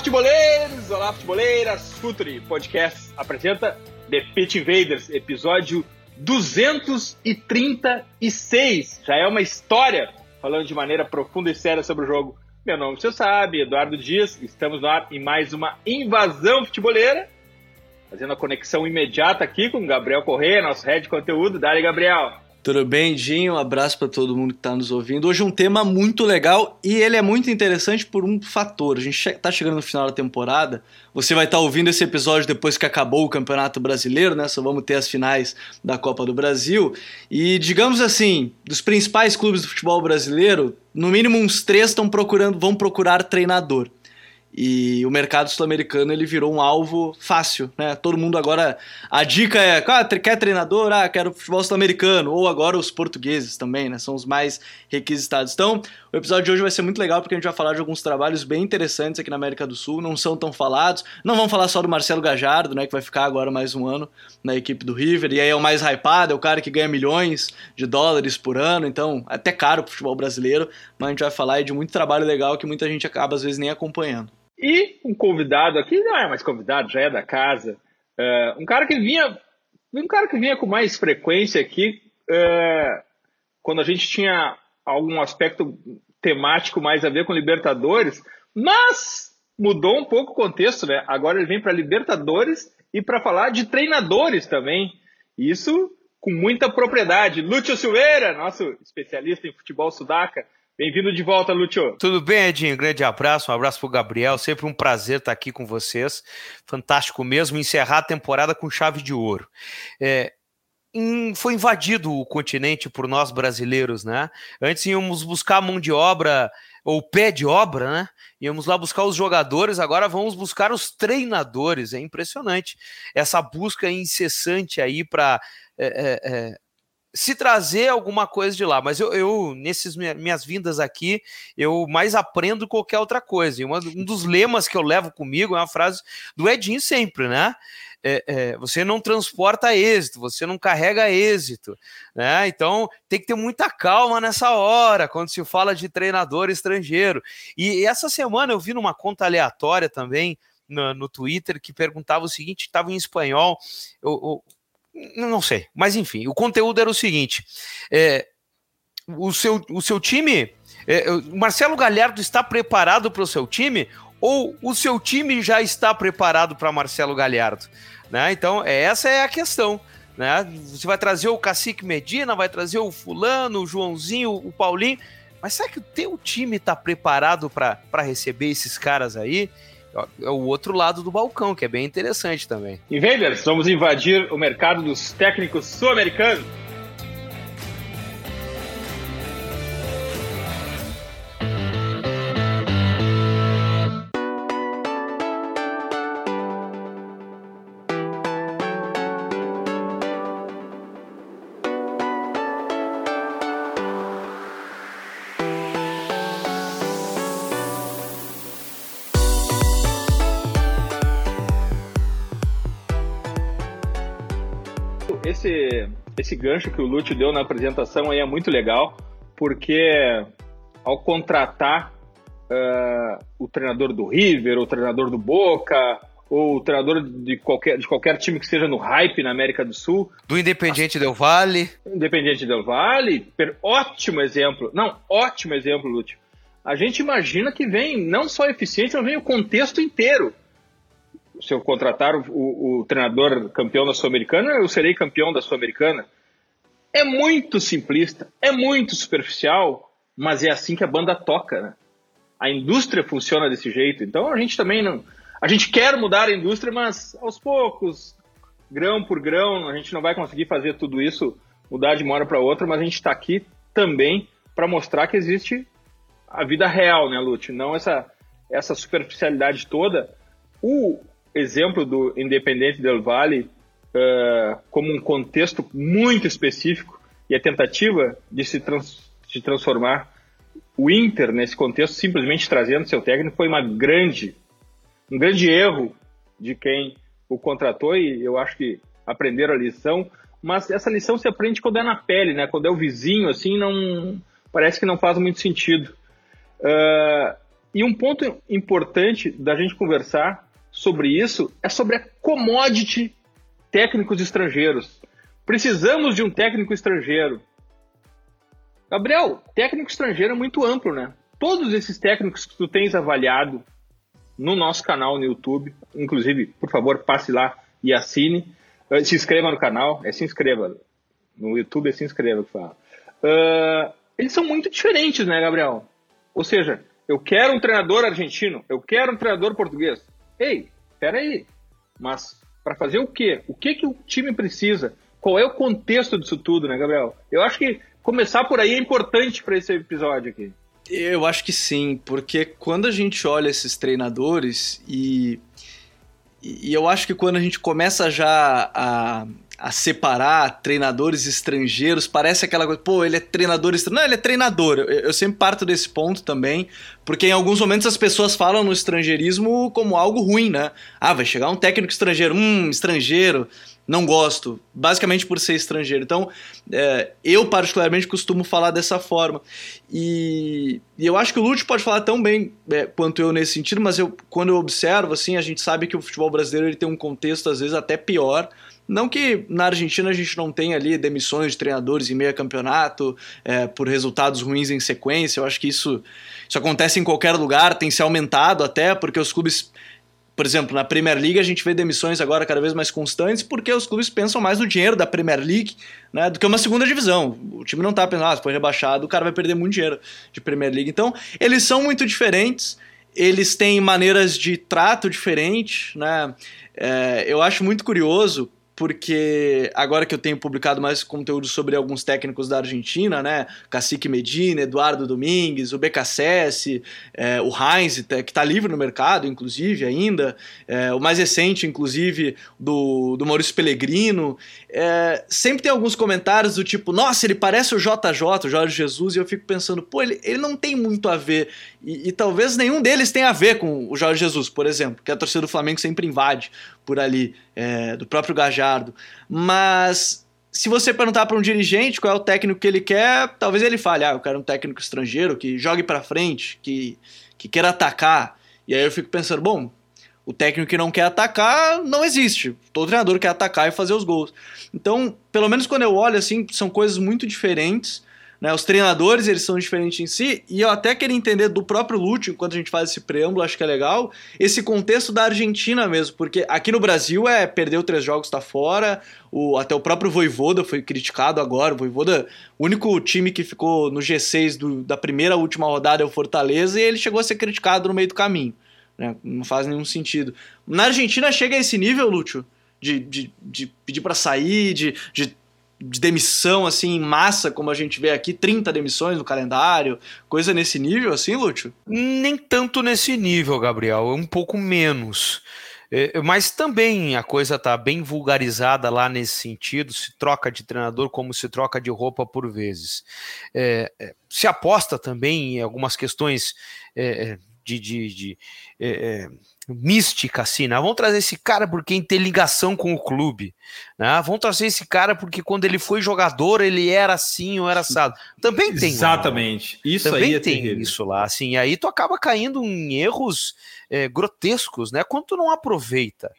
Futeboleiros! Olá, futeboleiras! Futuri Podcast apresenta The Pitch Invaders, episódio 236. Já é uma história falando de maneira profunda e séria sobre o jogo. Meu nome você sabe, Eduardo Dias. Estamos no ar em mais uma invasão futeboleira. Fazendo a conexão imediata aqui com Gabriel Corrêa, nosso head de conteúdo. Dale, Gabriel! Tudo bem, Dinho? Um abraço para todo mundo que está nos ouvindo. Hoje um tema muito legal e ele é muito interessante por um fator. A gente está chegando no final da temporada. Você vai estar tá ouvindo esse episódio depois que acabou o Campeonato Brasileiro, né? Só vamos ter as finais da Copa do Brasil. E digamos assim, dos principais clubes do futebol brasileiro, no mínimo uns três estão procurando, vão procurar treinador. E o mercado sul-americano ele virou um alvo fácil, né? Todo mundo agora. A dica é: ah, quer treinador? Ah, quero futebol sul-americano. Ou agora os portugueses também, né? São os mais requisitados. Então, o episódio de hoje vai ser muito legal porque a gente vai falar de alguns trabalhos bem interessantes aqui na América do Sul, não são tão falados. Não vamos falar só do Marcelo Gajardo, né? Que vai ficar agora mais um ano na equipe do River. E aí é o mais hypado, é o cara que ganha milhões de dólares por ano. Então, é até caro pro futebol brasileiro. Mas a gente vai falar de muito trabalho legal que muita gente acaba às vezes nem acompanhando. E um convidado aqui, não é mais convidado, já é da casa. Uh, um cara que vinha. Um cara que vinha com mais frequência aqui uh, quando a gente tinha algum aspecto temático mais a ver com Libertadores, mas mudou um pouco o contexto, né? Agora ele vem para Libertadores e para falar de treinadores também. Isso com muita propriedade. Lúcio Silveira, nosso especialista em futebol sudaca, Bem-vindo de volta, Lúcio. Tudo bem, Edinho? Grande abraço, um abraço pro Gabriel. Sempre um prazer estar aqui com vocês. Fantástico mesmo encerrar a temporada com chave de ouro. É, foi invadido o continente por nós brasileiros, né? Antes íamos buscar mão de obra ou pé de obra, né? Íamos lá buscar os jogadores, agora vamos buscar os treinadores. É impressionante essa busca incessante aí para é, é, é se trazer alguma coisa de lá, mas eu, eu nessas minhas vindas aqui, eu mais aprendo qualquer outra coisa. E um dos lemas que eu levo comigo é uma frase do Edinho sempre, né? É, é, você não transporta êxito, você não carrega êxito, né? Então tem que ter muita calma nessa hora quando se fala de treinador estrangeiro. E, e essa semana eu vi numa conta aleatória também no, no Twitter que perguntava o seguinte: estava em espanhol. Eu, eu, não sei, mas enfim, o conteúdo era o seguinte: é, o, seu, o seu time, é, o Marcelo Galhardo está preparado para o seu time ou o seu time já está preparado para Marcelo Galhardo? Né? Então, é, essa é a questão. Né? Você vai trazer o Cacique Medina, vai trazer o Fulano, o Joãozinho, o Paulinho, mas será que o teu time está preparado para receber esses caras aí? é o outro lado do balcão, que é bem interessante também. Invaders, vamos invadir o mercado dos técnicos sul-americanos. Esse, gancho que o Lúcio deu na apresentação aí é muito legal, porque ao contratar uh, o treinador do River, o treinador do Boca, ou o treinador de qualquer, de qualquer time que seja no hype na América do Sul. Do Independiente Del Vale. Independiente Del Vale, per, ótimo exemplo. Não, ótimo exemplo, Lúcio. A gente imagina que vem não só eficiente, mas vem o contexto inteiro se eu contratar o, o, o treinador campeão da Sul-Americana, eu serei campeão da Sul-Americana. É muito simplista, é muito superficial, mas é assim que a banda toca, né? A indústria funciona desse jeito. Então a gente também não. A gente quer mudar a indústria, mas aos poucos, grão por grão, a gente não vai conseguir fazer tudo isso mudar de uma hora para outra, mas a gente está aqui também para mostrar que existe a vida real, né, Lute? Não essa, essa superficialidade toda. O exemplo do Independente del Valle uh, como um contexto muito específico e a tentativa de se trans, de transformar o Inter nesse contexto, simplesmente trazendo seu técnico, foi uma grande, um grande erro de quem o contratou e eu acho que aprenderam a lição. Mas essa lição se aprende quando é na pele, né? Quando é o vizinho, assim, não parece que não faz muito sentido. Uh, e um ponto importante da gente conversar sobre isso é sobre a commodity técnicos estrangeiros. Precisamos de um técnico estrangeiro. Gabriel, técnico estrangeiro é muito amplo, né? Todos esses técnicos que tu tens avaliado no nosso canal no YouTube, inclusive, por favor, passe lá e assine. Eh, se inscreva no canal, é se inscreva. No YouTube é se inscreva que fala. Uh, eles são muito diferentes, né, Gabriel? Ou seja, eu quero um treinador argentino, eu quero um treinador português. Ei, peraí. Mas para fazer o quê? O que, que o time precisa? Qual é o contexto disso tudo, né, Gabriel? Eu acho que começar por aí é importante para esse episódio aqui. Eu acho que sim, porque quando a gente olha esses treinadores e, e eu acho que quando a gente começa já a, a separar treinadores estrangeiros, parece aquela coisa, pô, ele é treinador estrangeiro. Não, ele é treinador. Eu, eu, sempre parto desse ponto também, porque em alguns momentos as pessoas falam no estrangeirismo como algo ruim, né? Ah, vai chegar um técnico estrangeiro, hum, estrangeiro, não gosto, basicamente por ser estrangeiro. Então, é, eu particularmente costumo falar dessa forma. E, e eu acho que o Lute pode falar tão bem é, quanto eu nesse sentido, mas eu, quando eu observo, assim, a gente sabe que o futebol brasileiro ele tem um contexto, às vezes, até pior não que na Argentina a gente não tenha ali demissões de treinadores em meio campeonato é, por resultados ruins em sequência. Eu acho que isso, isso acontece em qualquer lugar, tem se aumentado até, porque os clubes. Por exemplo, na Premier League a gente vê demissões agora cada vez mais constantes porque os clubes pensam mais no dinheiro da Premier League né, do que uma segunda divisão. O time não está pensando, ah, se for rebaixado, o cara vai perder muito dinheiro de Premier League. Então, eles são muito diferentes, eles têm maneiras de trato diferentes, né? É, eu acho muito curioso porque agora que eu tenho publicado mais conteúdo sobre alguns técnicos da Argentina, né? Cacique Medina, Eduardo Domingues, o BKSS, é, o Heinz, que está livre no mercado, inclusive, ainda, é, o mais recente, inclusive, do, do Maurício Pellegrino. É, sempre tem alguns comentários do tipo, nossa, ele parece o JJ, o Jorge Jesus, e eu fico pensando, pô, ele, ele não tem muito a ver. E, e talvez nenhum deles tenha a ver com o Jorge Jesus, por exemplo, que a torcida do Flamengo sempre invade por ali, é, do próprio Gajardo. Mas se você perguntar para um dirigente qual é o técnico que ele quer, talvez ele fale: ah, eu quero um técnico estrangeiro que jogue para frente, que, que queira atacar. E aí eu fico pensando: bom, o técnico que não quer atacar não existe. Todo treinador quer atacar e fazer os gols. Então, pelo menos quando eu olho assim, são coisas muito diferentes. Né? Os treinadores, eles são diferentes em si, e eu até queria entender do próprio Lúcio, enquanto a gente faz esse preâmbulo, acho que é legal, esse contexto da Argentina mesmo, porque aqui no Brasil é perdeu três jogos, tá fora, o, até o próprio Voivoda foi criticado agora, o Voivoda, o único time que ficou no G6 do, da primeira última rodada é o Fortaleza, e ele chegou a ser criticado no meio do caminho, né? não faz nenhum sentido. Na Argentina chega a esse nível, Lúcio? De, de, de, pedir para sair, de, de de demissão assim em massa, como a gente vê aqui, 30 demissões no calendário, coisa nesse nível assim, Lúcio? Nem tanto nesse nível, Gabriel, é um pouco menos. É, mas também a coisa está bem vulgarizada lá nesse sentido, se troca de treinador como se troca de roupa por vezes. É, é se aposta também em algumas questões é, é de, de, de é, mística, assim, né? Vamos trazer esse cara porque tem ligação com o clube, né? Vamos trazer esse cara porque quando ele foi jogador ele era assim ou era assado. Também tem. Exatamente. Lá, isso Também aí tem isso lá, assim. aí tu acaba caindo em erros é, grotescos, né? Quando tu não aproveita,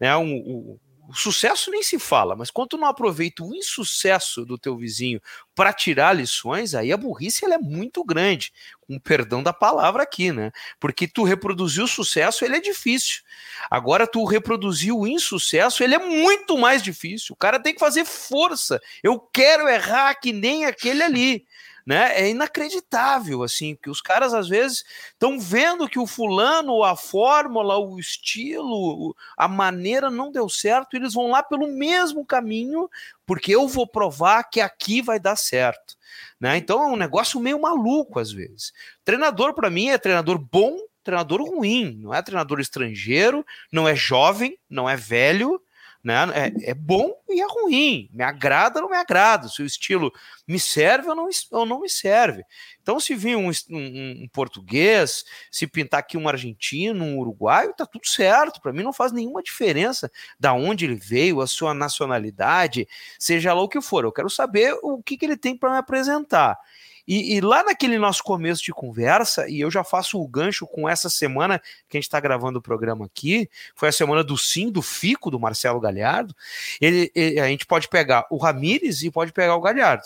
né? Um, um, o sucesso nem se fala, mas quando não aproveita o insucesso do teu vizinho para tirar lições, aí a burrice ela é muito grande, com perdão da palavra aqui, né? Porque tu reproduzir o sucesso, ele é difícil. Agora tu reproduzir o insucesso, ele é muito mais difícil. O cara tem que fazer força. Eu quero errar que nem aquele ali né? É inacreditável, assim, que os caras às vezes estão vendo que o fulano, a fórmula, o estilo, a maneira não deu certo, eles vão lá pelo mesmo caminho porque eu vou provar que aqui vai dar certo. Né? Então é um negócio meio maluco às vezes. Treinador, para mim, é treinador bom, treinador ruim. Não é treinador estrangeiro, não é jovem, não é velho, né? É, é, bom e é ruim. Me agrada ou não me agrada. Se o estilo me serve ou não, ou não me serve. Então, se vir um, um, um, português, se pintar aqui um argentino, um uruguaio, tá tudo certo. Para mim não faz nenhuma diferença da onde ele veio, a sua nacionalidade, seja lá o que for. Eu quero saber o que, que ele tem para me apresentar. E, e, lá naquele nosso começo de conversa, e eu já faço o gancho com essa semana que a gente está gravando o programa aqui, foi a semana do sim, do fico do Marcelo Galhardo. Ele, ele, a gente pode pegar o Ramires e pode pegar o Galhardo.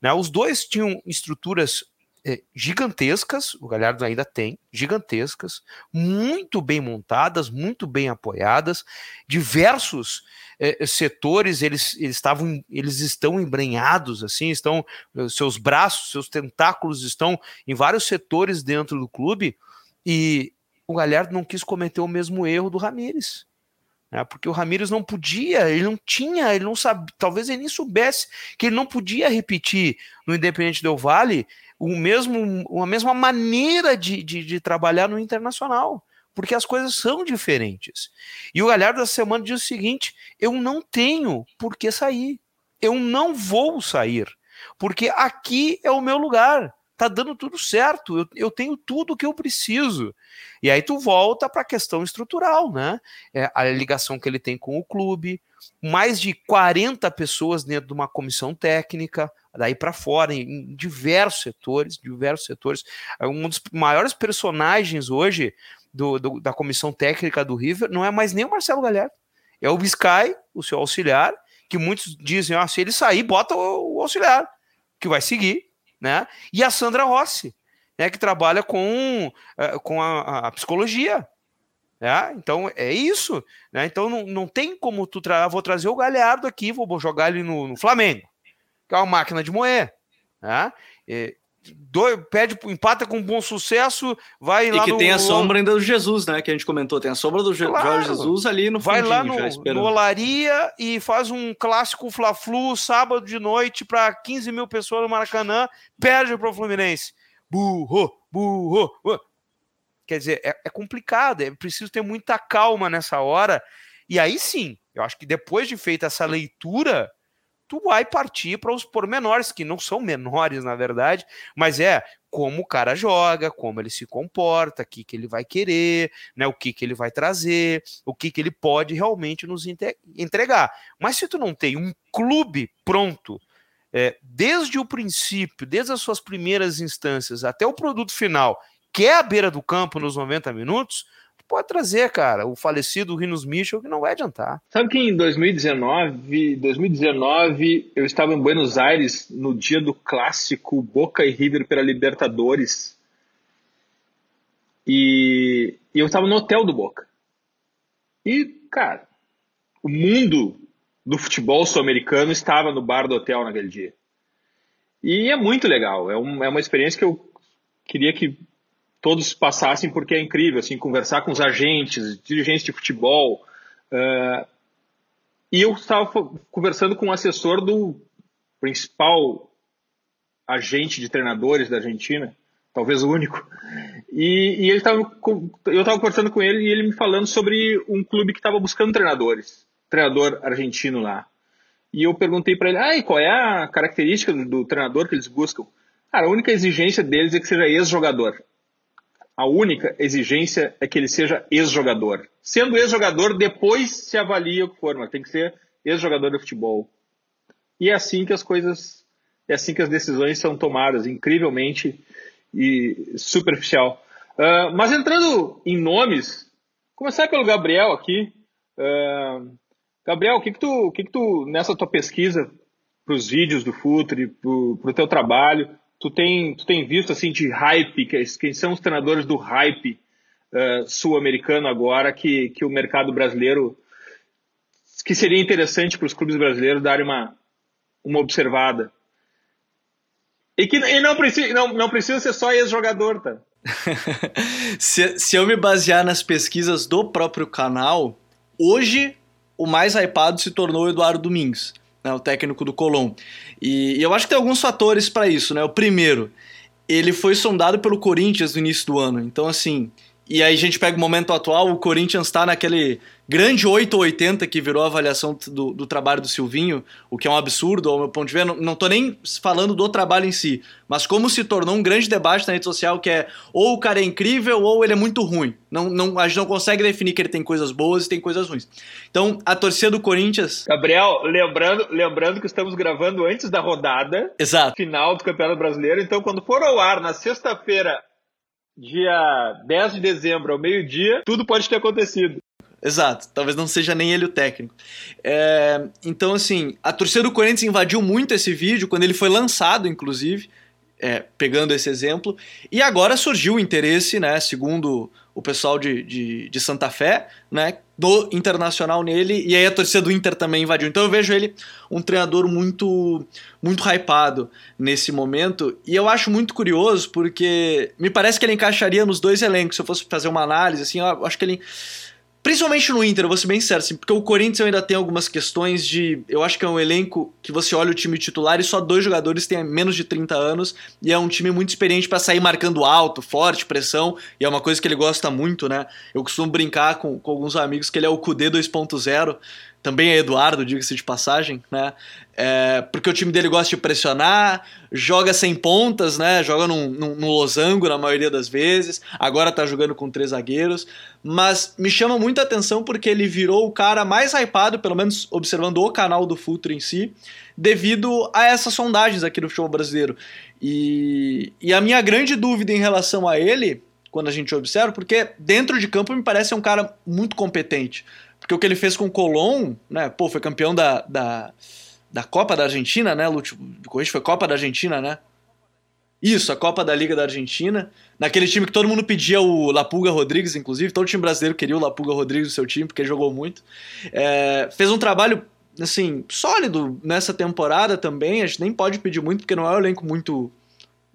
Né? Os dois tinham estruturas é, gigantescas, o Galhardo ainda tem, gigantescas, muito bem montadas, muito bem apoiadas, diversos é, setores, eles, eles estavam, eles estão embrenhados, assim, estão, seus braços, seus tentáculos estão em vários setores dentro do clube, e o Galhardo não quis cometer o mesmo erro do Ramires. Né, porque o Ramires não podia, ele não tinha, ele não sabia, talvez ele nem soubesse que ele não podia repetir no Independente Del Vale o mesmo, a mesma maneira de, de, de trabalhar no internacional porque as coisas são diferentes. E o Galhardo da semana diz o seguinte: eu não tenho por que sair. Eu não vou sair, porque aqui é o meu lugar. Tá dando tudo certo, eu, eu tenho tudo o que eu preciso. E aí tu volta para a questão estrutural, né? É, a ligação que ele tem com o clube, mais de 40 pessoas dentro de uma comissão técnica, daí para fora, em diversos setores, diversos setores. É um dos maiores personagens hoje do, do, da comissão técnica do River não é mais nem o Marcelo Galhardo. É o Biscay, o seu auxiliar, que muitos dizem, ah, se ele sair, bota o, o auxiliar, que vai seguir, né? E a Sandra Rossi, né, que trabalha com, uh, com a, a psicologia, é, então é isso. Né? Então não, não tem como tu tra vou trazer o Galhardo aqui, vou jogar ele no, no Flamengo é uma máquina de moer. Né? E, do, pede, empata com bom sucesso, vai e lá que no, tem a sombra ainda do Jesus, né? Que a gente comentou, tem a sombra do claro, Jorge Jesus ali no Vai lá no, no Olaria e faz um clássico Fla-Flu sábado de noite para 15 mil pessoas no Maracanã, perde para o Fluminense. Burro, burro, burro. Quer dizer, é, é complicado, é preciso ter muita calma nessa hora. E aí sim, eu acho que depois de feita essa leitura, tu vai partir para os pormenores, que não são menores, na verdade, mas é como o cara joga, como ele se comporta, o que, que ele vai querer, né, o que, que ele vai trazer, o que, que ele pode realmente nos entregar. Mas se tu não tem um clube pronto, é, desde o princípio, desde as suas primeiras instâncias até o produto final, que é a beira do campo nos 90 minutos, pode trazer, cara, o falecido Rinos Mitchell, que não vai adiantar. Sabe que em 2019, 2019 eu estava em Buenos Aires no dia do clássico Boca e River pela Libertadores. E, e eu estava no hotel do Boca. E, cara, o mundo do futebol sul-americano estava no bar do hotel naquele dia. E é muito legal, é, um, é uma experiência que eu queria que todos passassem porque é incrível, assim, conversar com os agentes, dirigentes de futebol. Uh, e eu estava conversando com o um assessor do principal agente de treinadores da Argentina, talvez o único. E, e ele tava, eu estava conversando com ele e ele me falando sobre um clube que estava buscando treinadores, treinador argentino lá. E eu perguntei para ele, ah, qual é a característica do, do treinador que eles buscam? Cara, a única exigência deles é que seja ex-jogador. A única exigência é que ele seja ex-jogador. Sendo ex-jogador, depois se avalia o que for, mas tem que ser ex-jogador de futebol. E é assim que as coisas, é assim que as decisões são tomadas, incrivelmente e superficial. Uh, mas entrando em nomes, começar pelo Gabriel aqui. Uh, Gabriel, o que que tu, o que que tu nessa tua pesquisa para os vídeos do Futre, para o teu trabalho, tu tem, tu tem visto assim de hype, quem são os treinadores do hype uh, sul-americano agora que, que o mercado brasileiro que seria interessante para os clubes brasileiros darem uma, uma observada. E que e não, precisa, não, não precisa ser só ex-jogador, tá? se, se eu me basear nas pesquisas do próprio canal, hoje o mais hypado se tornou o Eduardo Domingos. Né, o técnico do Colom. E, e eu acho que tem alguns fatores para isso, né? O primeiro, ele foi sondado pelo Corinthians no início do ano. Então, assim, e aí a gente pega o momento atual, o Corinthians está naquele grande 8 ou 80 que virou a avaliação do, do, trabalho do Silvinho, o que é um absurdo ao meu ponto de vista. Não, não tô nem falando do trabalho em si, mas como se tornou um grande debate na rede social que é ou o cara é incrível ou ele é muito ruim. Não, não, a gente não consegue definir que ele tem coisas boas e tem coisas ruins. Então, a torcida do Corinthians. Gabriel, lembrando, lembrando que estamos gravando antes da rodada Exato. final do Campeonato Brasileiro. Então, quando for ao ar na sexta-feira, dia 10 de dezembro, ao meio-dia, tudo pode ter acontecido. Exato, talvez não seja nem ele o técnico. É, então, assim, a torcida do Corinthians invadiu muito esse vídeo quando ele foi lançado, inclusive, é, pegando esse exemplo, e agora surgiu o interesse, né, segundo o pessoal de, de, de, Santa Fé, né, do Internacional nele, e aí a torcida do Inter também invadiu. Então eu vejo ele um treinador muito muito hypado nesse momento, e eu acho muito curioso porque me parece que ele encaixaria nos dois elencos. Se eu fosse fazer uma análise, assim, eu acho que ele Principalmente no Inter, eu vou ser bem sério, assim, porque o Corinthians ainda tem algumas questões de. Eu acho que é um elenco que você olha o time titular e só dois jogadores têm menos de 30 anos e é um time muito experiente para sair marcando alto, forte, pressão, e é uma coisa que ele gosta muito, né? Eu costumo brincar com, com alguns amigos que ele é o Kudê 2.0, também é Eduardo, diga-se de passagem, né? É, porque o time dele gosta de pressionar, joga sem pontas, né? Joga num, num, num, losango na maioria das vezes. Agora tá jogando com três zagueiros. Mas me chama muita atenção porque ele virou o cara mais hypado, pelo menos observando o canal do Futuro em si, devido a essas sondagens aqui do futebol brasileiro. E, e a minha grande dúvida em relação a ele, quando a gente observa, porque dentro de campo me parece um cara muito competente. Porque o que ele fez com o Colón, né? Pô, foi campeão da, da, da Copa da Argentina, né, Lúcio? Foi Copa da Argentina, né? Isso, a Copa da Liga da Argentina. Naquele time que todo mundo pedia o Lapulga Rodrigues, inclusive. Todo time brasileiro queria o Lapulga Rodrigues no seu time, porque ele jogou muito. É, fez um trabalho, assim, sólido nessa temporada também. A gente nem pode pedir muito, porque não é um elenco muito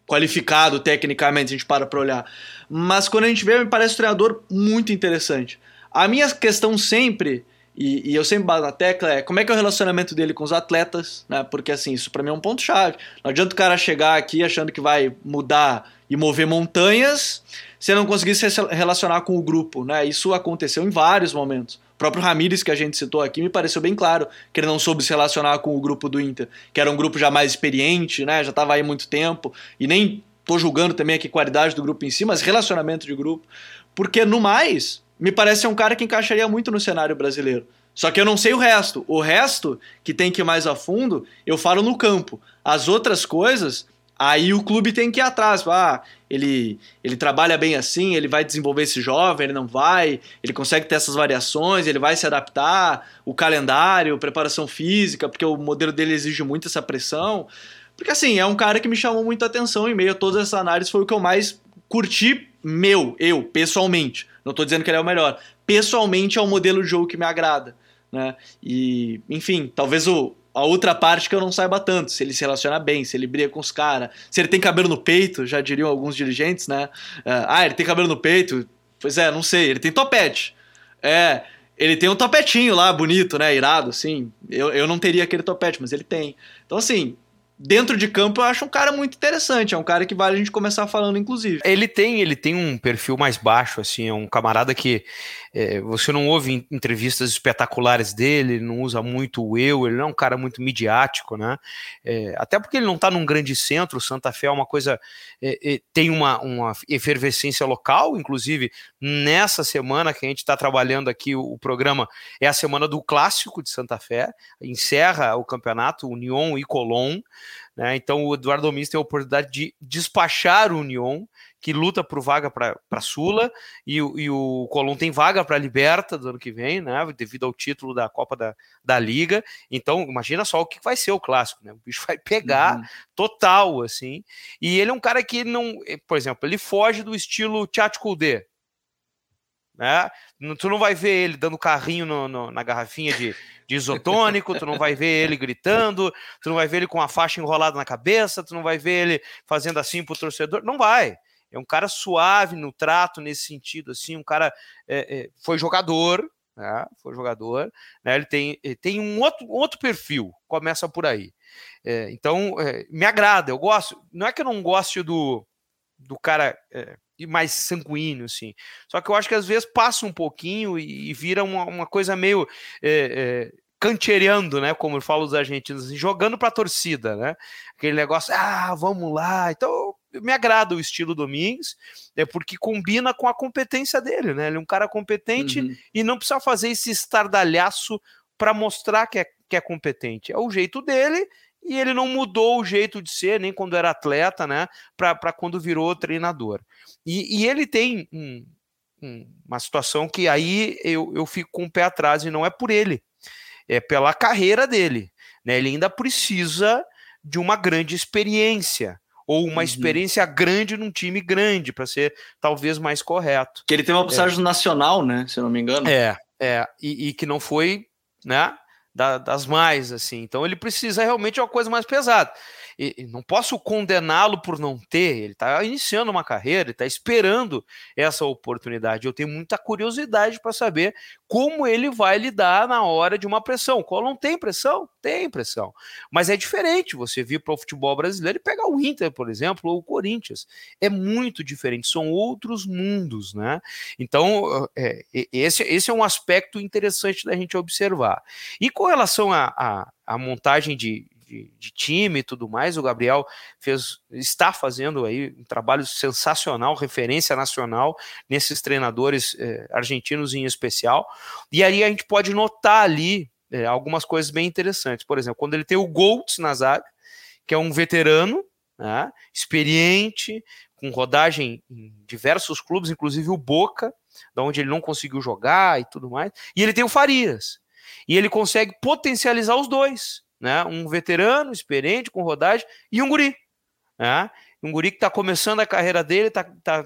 qualificado tecnicamente, a gente para pra olhar. Mas quando a gente vê, me parece um treinador muito interessante. A minha questão sempre, e, e eu sempre bato na tecla, é como é que é o relacionamento dele com os atletas, né? Porque assim, isso para mim é um ponto-chave. Não adianta o cara chegar aqui achando que vai mudar e mover montanhas se não conseguir se relacionar com o grupo, né? Isso aconteceu em vários momentos. O próprio Ramires, que a gente citou aqui, me pareceu bem claro que ele não soube se relacionar com o grupo do Inter, que era um grupo já mais experiente, né? Já estava aí muito tempo, e nem tô julgando também aqui qualidade do grupo em si, mas relacionamento de grupo. Porque no mais, me parece ser um cara que encaixaria muito no cenário brasileiro. Só que eu não sei o resto. O resto, que tem que ir mais a fundo, eu falo no campo. As outras coisas, aí o clube tem que ir atrás. Ah, ele, ele trabalha bem assim, ele vai desenvolver esse jovem, ele não vai, ele consegue ter essas variações, ele vai se adaptar, o calendário, preparação física, porque o modelo dele exige muito essa pressão. Porque assim, é um cara que me chamou muita atenção em meio a todas essas análises, foi o que eu mais curti meu, eu, pessoalmente. Não estou dizendo que ele é o melhor. Pessoalmente é o modelo de jogo que me agrada. Né? E, enfim, talvez o, a outra parte que eu não saiba tanto, se ele se relaciona bem, se ele briga com os caras, se ele tem cabelo no peito, já diriam alguns dirigentes, né? É, ah, ele tem cabelo no peito. Pois é, não sei, ele tem topete. É, ele tem um topetinho lá, bonito, né? Irado, assim. Eu, eu não teria aquele topete, mas ele tem. Então, assim, dentro de campo eu acho um cara muito interessante, é um cara que vale a gente começar falando inclusive. Ele tem, ele tem um perfil mais baixo assim, é um camarada que é, você não ouve entrevistas espetaculares dele, ele não usa muito o eu, ele não é um cara muito midiático, né? É, até porque ele não está num grande centro, Santa Fé é uma coisa, é, é, tem uma, uma efervescência local, inclusive nessa semana que a gente está trabalhando aqui o, o, programa é a semana do clássico de Santa Fé, encerra o campeonato União e Colón, né? Então o Eduardo Domingues tem a oportunidade de despachar o União que luta por vaga para Sula, e, e o Colón tem vaga para a Liberta do ano que vem, né? Devido ao título da Copa da, da Liga. Então, imagina só o que vai ser o clássico, né? O bicho vai pegar uhum. total, assim. E ele é um cara que não, eh, por exemplo, ele foge do estilo Tchat Koudé. Né? Tu não vai ver ele dando carrinho no, no, na garrafinha de, de isotônico, tu não vai ver ele gritando, tu não vai ver ele com a faixa enrolada na cabeça, tu não vai ver ele fazendo assim pro torcedor. Não vai é um cara suave no trato nesse sentido, assim, um cara é, é, foi jogador, né? Foi jogador, né? Ele tem, ele tem um outro, outro perfil, começa por aí. É, então, é, me agrada, eu gosto. Não é que eu não goste do, do cara é, mais sanguíneo, assim. Só que eu acho que às vezes passa um pouquinho e, e vira uma, uma, coisa meio é, canchereando, né? Como falo os argentinos, assim, jogando para a torcida, né? Aquele negócio, ah, vamos lá. Então, me agrada o estilo Domingues, é porque combina com a competência dele, né? Ele é um cara competente uhum. e não precisa fazer esse estardalhaço para mostrar que é, que é competente. É o jeito dele e ele não mudou o jeito de ser, nem quando era atleta, né? Para quando virou treinador. E, e ele tem um, um, uma situação que aí eu, eu fico com o pé atrás e não é por ele é pela carreira dele. Né? Ele ainda precisa de uma grande experiência ou uma uhum. experiência grande num time grande para ser talvez mais correto. Que ele tem uma passagem é. nacional, né? Se eu não me engano. É, é e, e que não foi, né? Da, das mais assim. Então ele precisa realmente de uma coisa mais pesada e, não posso condená-lo por não ter. Ele está iniciando uma carreira, ele está esperando essa oportunidade. Eu tenho muita curiosidade para saber como ele vai lidar na hora de uma pressão. O Collor tem pressão? Tem pressão. Mas é diferente você vir para o futebol brasileiro e pegar o Inter, por exemplo, ou o Corinthians. É muito diferente, são outros mundos, né? Então, é, esse, esse é um aspecto interessante da gente observar. E com relação à montagem de, de, de, time e tudo mais. O Gabriel fez, está fazendo aí um trabalho sensacional, referência nacional nesses treinadores eh, argentinos em especial. E aí a gente pode notar ali eh, algumas coisas bem interessantes. Por exemplo, quando ele tem o Goltz na zaga, que é um veterano, né, experiente, com rodagem em diversos clubes, inclusive o Boca, da onde ele não conseguiu jogar e tudo mais. E ele tem o Farias. E ele consegue potencializar os dois né? Um veterano, experiente, com rodagem, e um guri. Né? Um guri que está começando a carreira dele, tá, tá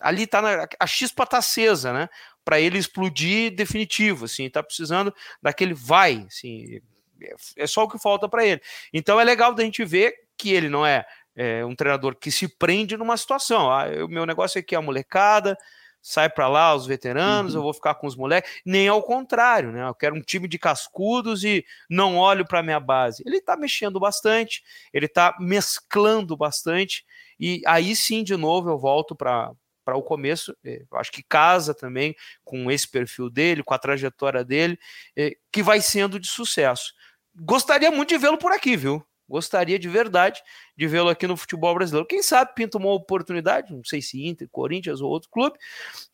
ali tá na, a chispa tá acesa, né? Para ele explodir definitivo, assim, tá precisando daquele vai, assim, é, é só o que falta para ele. Então é legal da gente ver que ele não é, é um treinador que se prende numa situação. Ah, o meu negócio aqui é a molecada, sai para lá os veteranos, uhum. eu vou ficar com os moleques. Nem ao contrário, né? Eu quero um time de cascudos e não olho para minha base. Ele está mexendo bastante, ele está mesclando bastante e aí sim, de novo, eu volto para para o começo, é, eu acho que casa também com esse perfil dele, com a trajetória dele, é, que vai sendo de sucesso. Gostaria muito de vê-lo por aqui, viu? Gostaria de verdade de vê-lo aqui no futebol brasileiro. Quem sabe pinta uma oportunidade, não sei se Inter, Corinthians ou outro clube,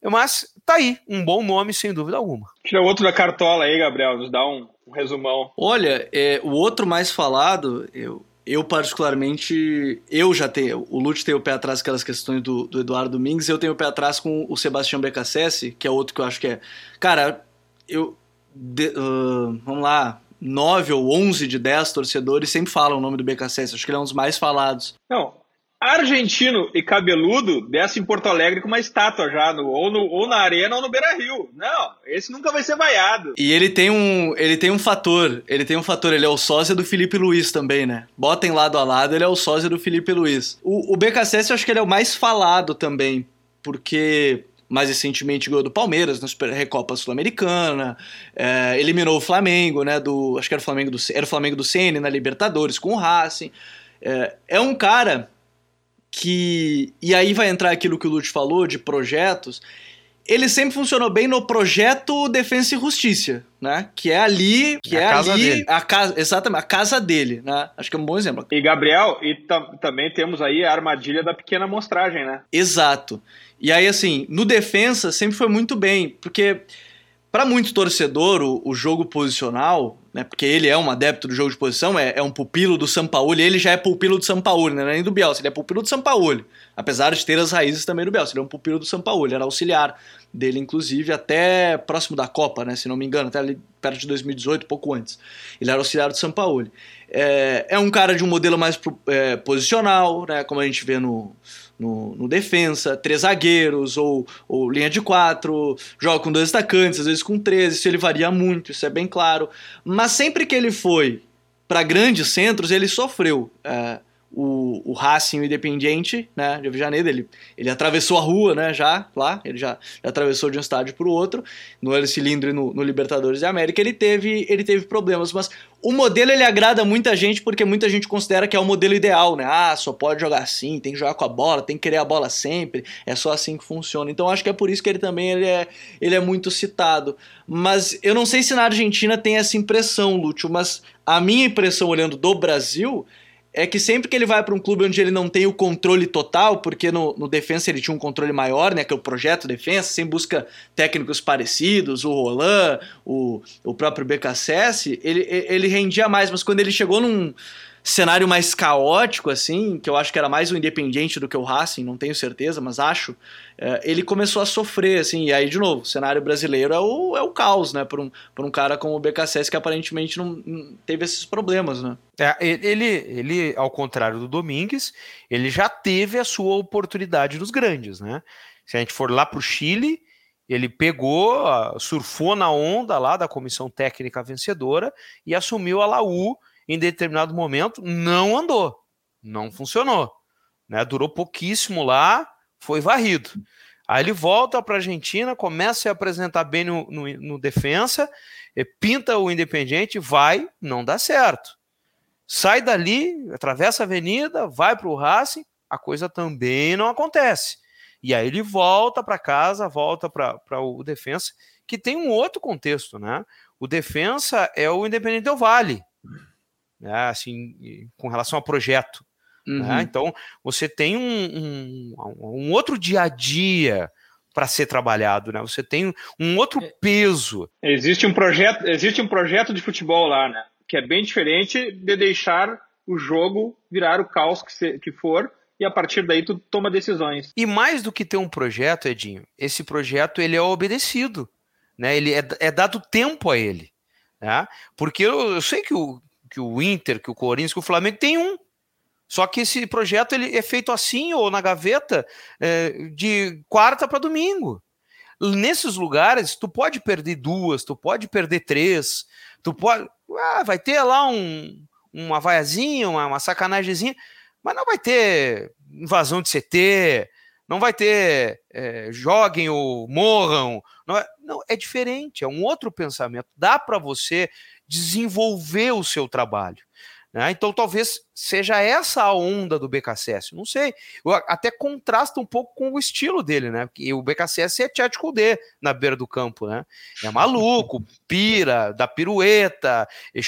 mas tá aí, um bom nome sem dúvida alguma. Tira outro da cartola aí, Gabriel, nos dá um, um resumão. Olha, é, o outro mais falado, eu, eu particularmente, eu já tenho, o Lute tem o pé atrás aquelas questões do, do Eduardo Domingues, eu tenho o pé atrás com o Sebastião Becassese, que é outro que eu acho que é, cara, eu, de, uh, vamos lá, 9 ou 11 de 10 torcedores sempre falam o nome do BKSS. Acho que ele é um dos mais falados. Não, argentino e cabeludo desce em Porto Alegre com uma estátua já, no, ou, no, ou na Arena ou no Beira Rio. Não, esse nunca vai ser vaiado. E ele tem um, ele tem um fator, ele tem um fator, ele é o sósia do Felipe Luiz também, né? Botem lado a lado, ele é o sósia do Felipe Luiz. O, o BKSS eu acho que ele é o mais falado também, porque mais recentemente ganhou do Palmeiras na Super Recopa Sul-Americana, é, eliminou o Flamengo, né, do, acho que era o Flamengo do, era o Flamengo do Ceni na Libertadores com o Racing. É, é um cara que, e aí vai entrar aquilo que o Lute falou de projetos, ele sempre funcionou bem no projeto Defesa e Justiça, né? Que é ali, que a é casa ali, dele. a casa, exatamente, a casa dele, né? Acho que é um bom exemplo. E Gabriel, e também temos aí a armadilha da pequena amostragem, né? Exato. E aí, assim, no defensa sempre foi muito bem, porque para muito torcedor, o, o, jogo posicional, né, porque ele é um adepto do jogo de posição, é, é um pupilo do Sampaoli, ele já é pupilo do Sampaoli, né, não é nem do Bielsa, ele é pupilo do Sampaoli, apesar de ter as raízes também do Bielsa, ele é um pupilo do Sampaoli, era auxiliar dele, inclusive, até próximo da Copa, né, se não me engano, até ali perto de 2018, pouco antes. Ele era auxiliar do Sampaoli. É, é um cara de um modelo mais é, posicional, né, como a gente vê no no, no defensa, três zagueiros ou, ou linha de quatro, joga com dois atacantes, às vezes com três, isso ele varia muito, isso é bem claro. Mas sempre que ele foi para grandes centros, ele sofreu. É, o, o Racing o Independiente, né, de Janeiro, ele, ele atravessou a rua, né, já, lá, ele já, já atravessou de um estádio para o outro, no El Cilindro e no, no, Libertadores da América, ele teve, ele teve problemas, mas o modelo ele agrada muita gente porque muita gente considera que é o modelo ideal, né, ah, só pode jogar assim, tem que jogar com a bola, tem que querer a bola sempre, é só assim que funciona, então acho que é por isso que ele também ele é, ele é muito citado, mas eu não sei se na Argentina tem essa impressão, Lúcio, mas a minha impressão olhando do Brasil é que sempre que ele vai para um clube onde ele não tem o controle total, porque no, no Defensa ele tinha um controle maior, né, que é o projeto Defensa, sempre busca técnicos parecidos, o Roland, o, o próprio BKSS, ele, ele rendia mais, mas quando ele chegou num cenário mais caótico, assim, que eu acho que era mais o Independiente do que o Racing, não tenho certeza, mas acho, é, ele começou a sofrer, assim, e aí, de novo, o cenário brasileiro é o, é o caos, né, por um, por um cara como o BKSS que aparentemente não, não teve esses problemas, né. É, ele, ele, ao contrário do Domingues, ele já teve a sua oportunidade dos grandes, né, se a gente for lá para o Chile, ele pegou, surfou na onda lá da comissão técnica vencedora e assumiu a Laú em determinado momento não andou, não funcionou. Né? Durou pouquíssimo lá, foi varrido. Aí ele volta para a Argentina, começa a apresentar bem no, no, no defensa, pinta o Independiente, vai, não dá certo. Sai dali, atravessa a avenida, vai para o Racing, a coisa também não acontece. E aí ele volta para casa, volta para o defensa, que tem um outro contexto, né? O defensa é o Independente do Vale né, assim, com relação ao projeto. Né? Uhum. Né? Então, você tem um, um, um, outro dia a dia para ser trabalhado, né? Você tem um outro é. peso. Existe um projeto, existe um projeto de futebol lá, né? Que é bem diferente de deixar o jogo virar o caos que, se, que for e a partir daí tu toma decisões. E mais do que ter um projeto, Edinho, esse projeto ele é obedecido, né? Ele é, é dado tempo a ele, né? Porque eu, eu sei que o, que o Inter, que o Corinthians, que o Flamengo tem um. Só que esse projeto ele é feito assim ou na gaveta é, de quarta para domingo. Nesses lugares, tu pode perder duas, tu pode perder três, tu pode. Ah, vai ter lá um, uma vaiazinha, uma, uma sacanagemzinha, mas não vai ter invasão de CT, não vai ter é, joguem ou morram. Não é, não, é diferente, é um outro pensamento. Dá para você desenvolver o seu trabalho. Né? Então, talvez seja essa a onda do BKSS. Não sei. Eu até contrasta um pouco com o estilo dele, né? Porque o BKSS é Tchatcho D na beira do campo, né? É maluco, pira, dá pirueta,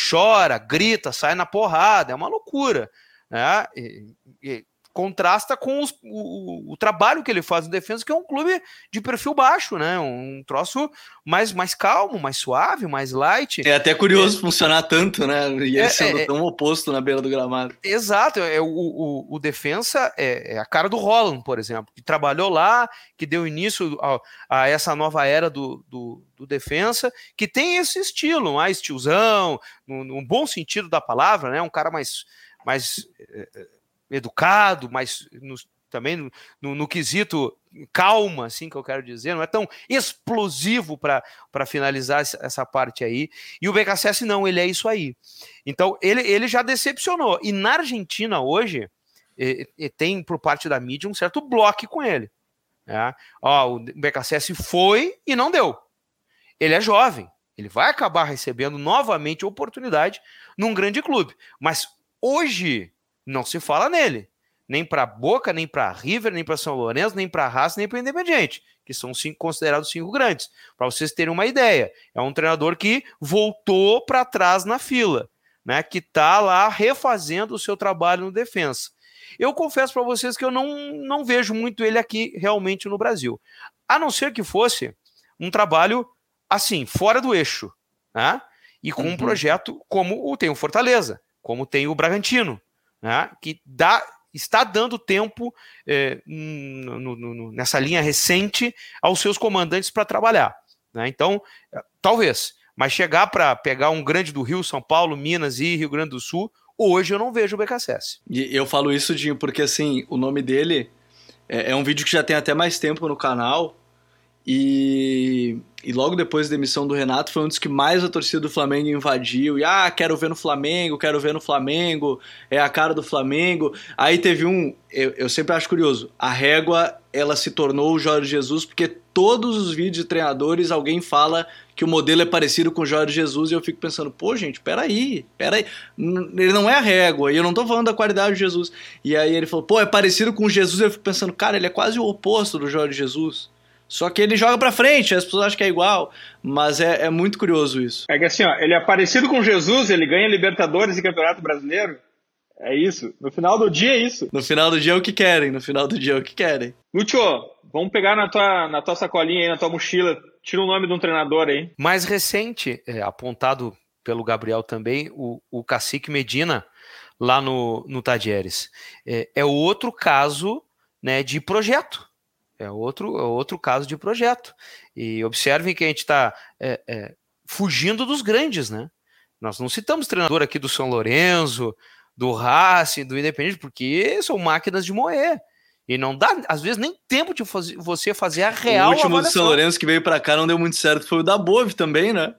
chora, grita, sai na porrada, é uma loucura. Né? E, e, contrasta com os, o, o, trabalho que ele faz no defesa, que é um clube de perfil baixo, né? Um troço mais, mais calmo, mais suave, mais light. É até curioso é, funcionar tanto, né? E ele é, sendo é, tão oposto na beira do gramado. Exato, é, o, o, o defensa é, é, a cara do Roland, por exemplo, que trabalhou lá, que deu início a, a essa nova era do, do, do, defensa, que tem esse estilo, mais tiozão, no, no bom sentido da palavra, né? Um cara mais mais é, é, educado, mas no, também no, no, quesito calma, assim que eu quero dizer, não é tão explosivo para finalizar essa parte aí. E o BKSS não, ele é isso aí. Então ele, ele já decepcionou. E na Argentina hoje e, e tem por parte da mídia um certo bloco com ele. Né? Ó, o BKSS foi e não deu. Ele é jovem, ele vai acabar recebendo novamente oportunidade num grande clube. Mas hoje não se fala nele. Nem para Boca, nem para River, nem para São Lourenço, nem para Haas, nem para Independiente, que são cinco, considerados cinco grandes. Para vocês terem uma ideia, é um treinador que voltou para trás na fila, né? Que está lá refazendo o seu trabalho no defensa. Eu confesso para vocês que eu não, não vejo muito ele aqui realmente no Brasil. A não ser que fosse um trabalho assim, fora do eixo, né? E com uhum. um projeto como o tem o Fortaleza, como tem o Bragantino, né, que dá, está dando tempo é, no, no, nessa linha recente aos seus comandantes para trabalhar. Né? Então, é, talvez, mas chegar para pegar um grande do Rio, São Paulo, Minas e Rio Grande do Sul, hoje eu não vejo o BKSS. E eu falo isso, Dinho, porque assim, o nome dele é, é um vídeo que já tem até mais tempo no canal E, e logo depois da demissão do Renato foi um dos que mais a torcida do Flamengo invadiu. E ah, quero ver no Flamengo, quero ver no Flamengo, é a cara do Flamengo. Aí teve um, eu, eu sempre acho curioso, a régua ela se tornou o Jorge Jesus porque todos os vídeos de treinadores alguém fala que o modelo é parecido com o Jorge Jesus e eu fico pensando, pô, gente, peraí, peraí, ele não é a régua, e eu não tô falando da qualidade de Jesus. E aí ele falou, pô, é parecido com o Jesus, e eu fico pensando, cara, ele é quase o oposto do Jorge Jesus. Só que ele joga pra frente, as pessoas acham que é igual, mas é, é muito curioso isso. É que assim, ó, ele é parecido com Jesus, ele ganha Libertadores e Campeonato Brasileiro. É isso. No final do dia é isso. No final do dia é o que querem, no final do dia é o que querem. Lúcio, vamos pegar na tua, na tua sacolinha aí, na tua mochila, tira o nome de um treinador aí. Mais recente, é, apontado pelo Gabriel também, o, o Cacique Medina, lá no, no Tadieres. É, é outro caso né, de projeto. É outro, é outro caso de projeto. E observem que a gente está é, é, fugindo dos grandes, né? Nós não citamos treinador aqui do São Lourenço, do Racing, do Independente, porque são máquinas de moer. E não dá, às vezes, nem tempo de fazer, você fazer a real. O último avaliação. do São Lourenço que veio para cá não deu muito certo foi o da Bove também, né?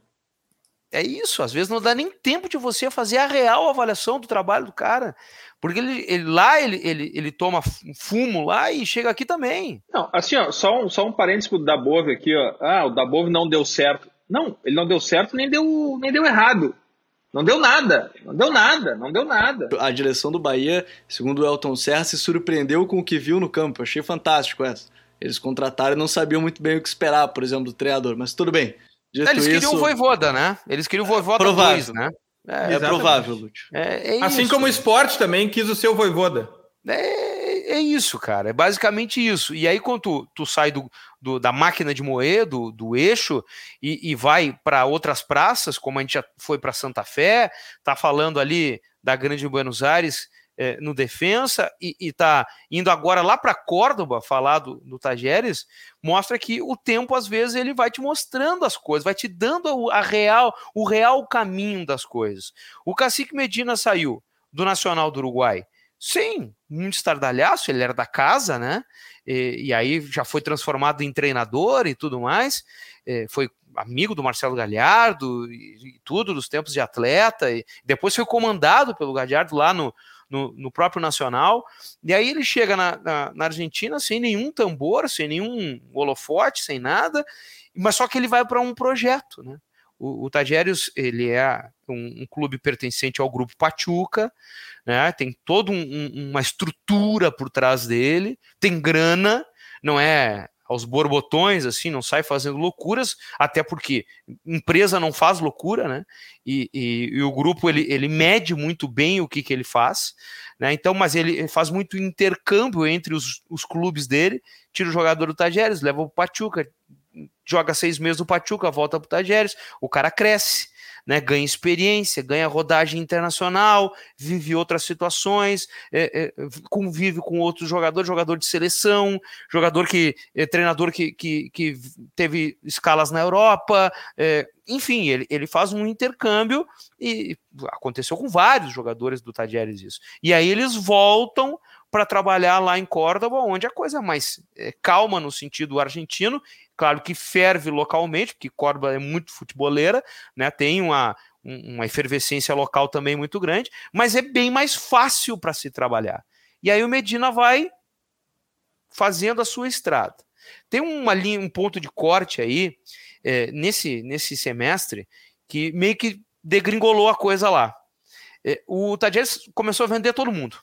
É isso, às vezes não dá nem tempo de você fazer a real avaliação do trabalho do cara. Porque ele, ele, lá ele, ele, ele toma fumo lá e chega aqui também. Não, assim, ó, só um, só um parênteses pro Dabove aqui, ó. Ah, o Dabove não deu certo. Não, ele não deu certo nem deu, nem deu errado. Não deu nada, não deu nada, não deu nada. A direção do Bahia, segundo o Elton Serra, se surpreendeu com o que viu no campo. Eu achei fantástico essa. Eles contrataram e não sabiam muito bem o que esperar, por exemplo, do treinador, mas tudo bem. Dito Eles queriam isso... o Voivoda, né? Eles queriam o Voivoda provável. 2, né? É, é provável, Lúcio. É, é assim como o esporte também quis o seu Voivoda. É, é isso, cara. É basicamente isso. E aí, quando tu, tu sai do, do, da máquina de moer, do, do eixo, e, e vai para outras praças, como a gente já foi para Santa Fé, tá falando ali da Grande Buenos Aires, é, no defensa e, está indo agora lá para Córdoba falar do, do Tajeres, mostra que o tempo às vezes ele vai te mostrando as coisas, vai te dando a, a real, o real caminho das coisas. O Cacique Medina saiu do Nacional do Uruguai. Sim, muito estardalhaço, ele era da casa, né? E, e aí já foi transformado em treinador e tudo mais. É, foi amigo do Marcelo Galhardo e, e, tudo, dos tempos de atleta. E depois foi comandado pelo Galhardo lá no, no, no próprio Nacional. E aí ele chega na, na, na, Argentina sem nenhum tambor, sem nenhum holofote, sem nada, mas só que ele vai para um projeto, né? O, o Tagérios, ele é um, um, clube pertencente ao grupo Pachuca, né? Tem toda um, uma estrutura por trás dele, tem grana, não é aos borbotões, assim, não sai fazendo loucuras, até porque empresa não faz loucura, né? E, e, e o grupo ele, ele mede muito bem o que, que ele faz, né? Então, mas ele faz muito intercâmbio entre os, os clubes dele, tira o jogador do Tajeres, leva o Pachuca, joga seis meses no Pachuca, volta pro Tajeres, o cara cresce né, ganha experiência, ganha rodagem internacional, vive outras situações, é, é, convive com outros jogadores, jogador de seleção, jogador que é, treinador que, que, que, teve escalas na Europa, é, enfim, ele, ele faz um intercâmbio e aconteceu com vários jogadores do Tadieres isso. E aí eles voltam para trabalhar lá em Córdoba, onde a coisa é mais é, calma no sentido argentino Claro que ferve localmente, porque Córdoba é muito futeboleira, né? Tem uma, uma efervescência local também muito grande, mas é bem mais fácil para se trabalhar. E aí o Medina vai fazendo a sua estrada. Tem uma linha, um ponto de corte aí é, nesse, nesse semestre que meio que degringolou a coisa lá. É, o Tadjeres começou a vender todo mundo.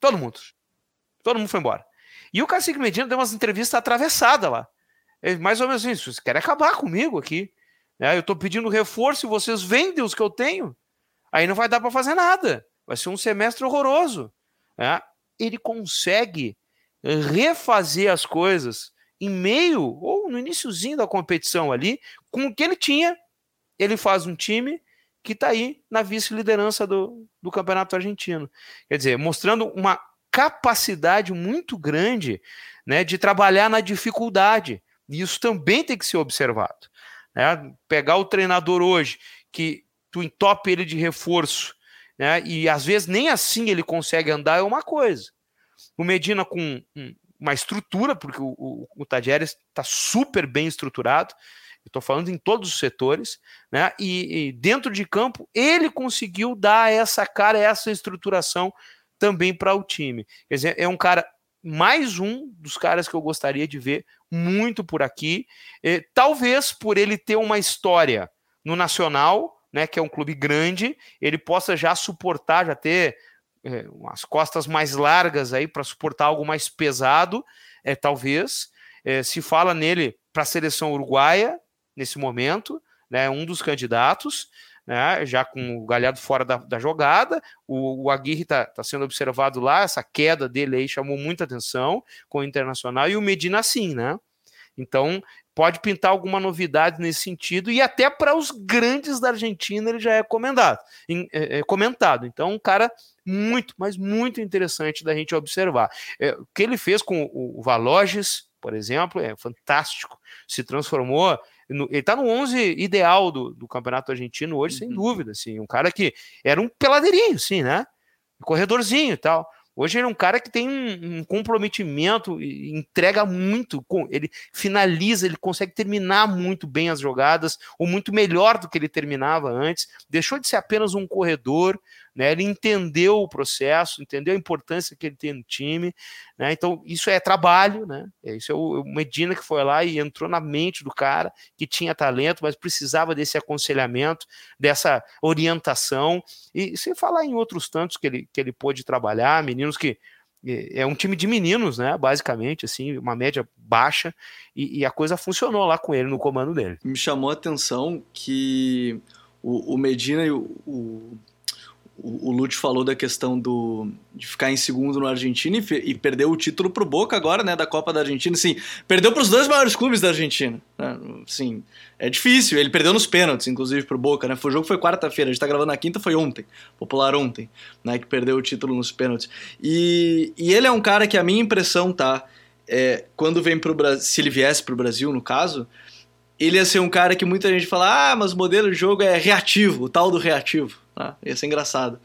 Todo mundo. Todo mundo foi embora. E o Cacique Medina deu umas entrevistas atravessadas lá. É mais ou menos isso. Vocês querem acabar comigo aqui. Né? Eu estou pedindo reforço e vocês vendem os que eu tenho. Aí não vai dar para fazer nada. Vai ser um semestre horroroso. Né? Ele consegue refazer as coisas em meio ou no iníciozinho da competição ali, com o que ele tinha. Ele faz um time que está aí na vice-liderança do, do campeonato argentino. Quer dizer, mostrando uma capacidade muito grande né, de trabalhar na dificuldade. E isso também tem que ser observado. Né? Pegar o treinador hoje, que tu entope ele de reforço, né? e às vezes nem assim ele consegue andar, é uma coisa. O Medina com uma estrutura, porque o, o, o está super bem estruturado, estou falando em todos os setores, né? E, e, dentro de campo ele conseguiu dar essa cara, essa estruturação também para o time. Quer dizer, é um cara mais um dos caras que eu gostaria de ver muito por aqui, e, talvez por ele ter uma história no Nacional, né? Que é um clube grande, ele possa já suportar, já ter é, umas costas mais largas aí para suportar algo mais pesado, é talvez. É, se fala nele para a seleção uruguaia, nesse momento, né, um dos candidatos, né, já com o Galhardo fora da, da jogada, o, o Aguirre está tá sendo observado lá, essa queda dele aí chamou muita atenção com o Internacional, e o Medina sim, né? Então, pode pintar alguma novidade nesse sentido, e até para os grandes da Argentina ele já é comentado. É, é comentado. Então, um cara muito, mas muito interessante da gente observar. É, o que ele fez com o, o Valoges, por exemplo, é fantástico. Se transformou ele está no 11 ideal do, do campeonato argentino hoje, sem uhum. dúvida. Assim, um cara que era um peladeirinho, sim, né? Um corredorzinho e tal. Hoje ele é um cara que tem um, um comprometimento, entrega muito, ele finaliza, ele consegue terminar muito bem as jogadas, ou muito melhor do que ele terminava antes. Deixou de ser apenas um corredor, né? Ele entendeu o processo, entendeu a importância que ele tem no time, né? Então, isso é trabalho, né? É, isso é o Medina que foi lá e entrou na mente do cara que tinha talento, mas precisava desse aconselhamento, dessa orientação. E sem falar em outros tantos que ele, que ele pôde trabalhar, meninos que é, é um time de meninos, né? Basicamente, assim, uma média baixa, e, e, a coisa funcionou lá com ele no comando dele. Me chamou a atenção que o, o Medina e o, o, o, o Lute falou da questão do, de ficar em segundo no Argentina e, e perdeu o título pro Boca agora, né, da Copa da Argentina. Sim, perdeu para os dois maiores clubes da Argentina. Né? Sim, é difícil. Ele perdeu nos pênaltis, inclusive, pro Boca, né? Foi, o jogo foi quarta-feira, a gente tá gravando na quinta, foi ontem. Popular ontem, né, que perdeu o título nos pênaltis. E, e ele é um cara que a minha impressão tá, é, quando vem pro Brasil, se ele viesse pro Brasil, no caso, ele ia ser um cara que muita gente fala, ah, mas o modelo de jogo é reativo, o tal do reativo. Né? Ia ser engraçado.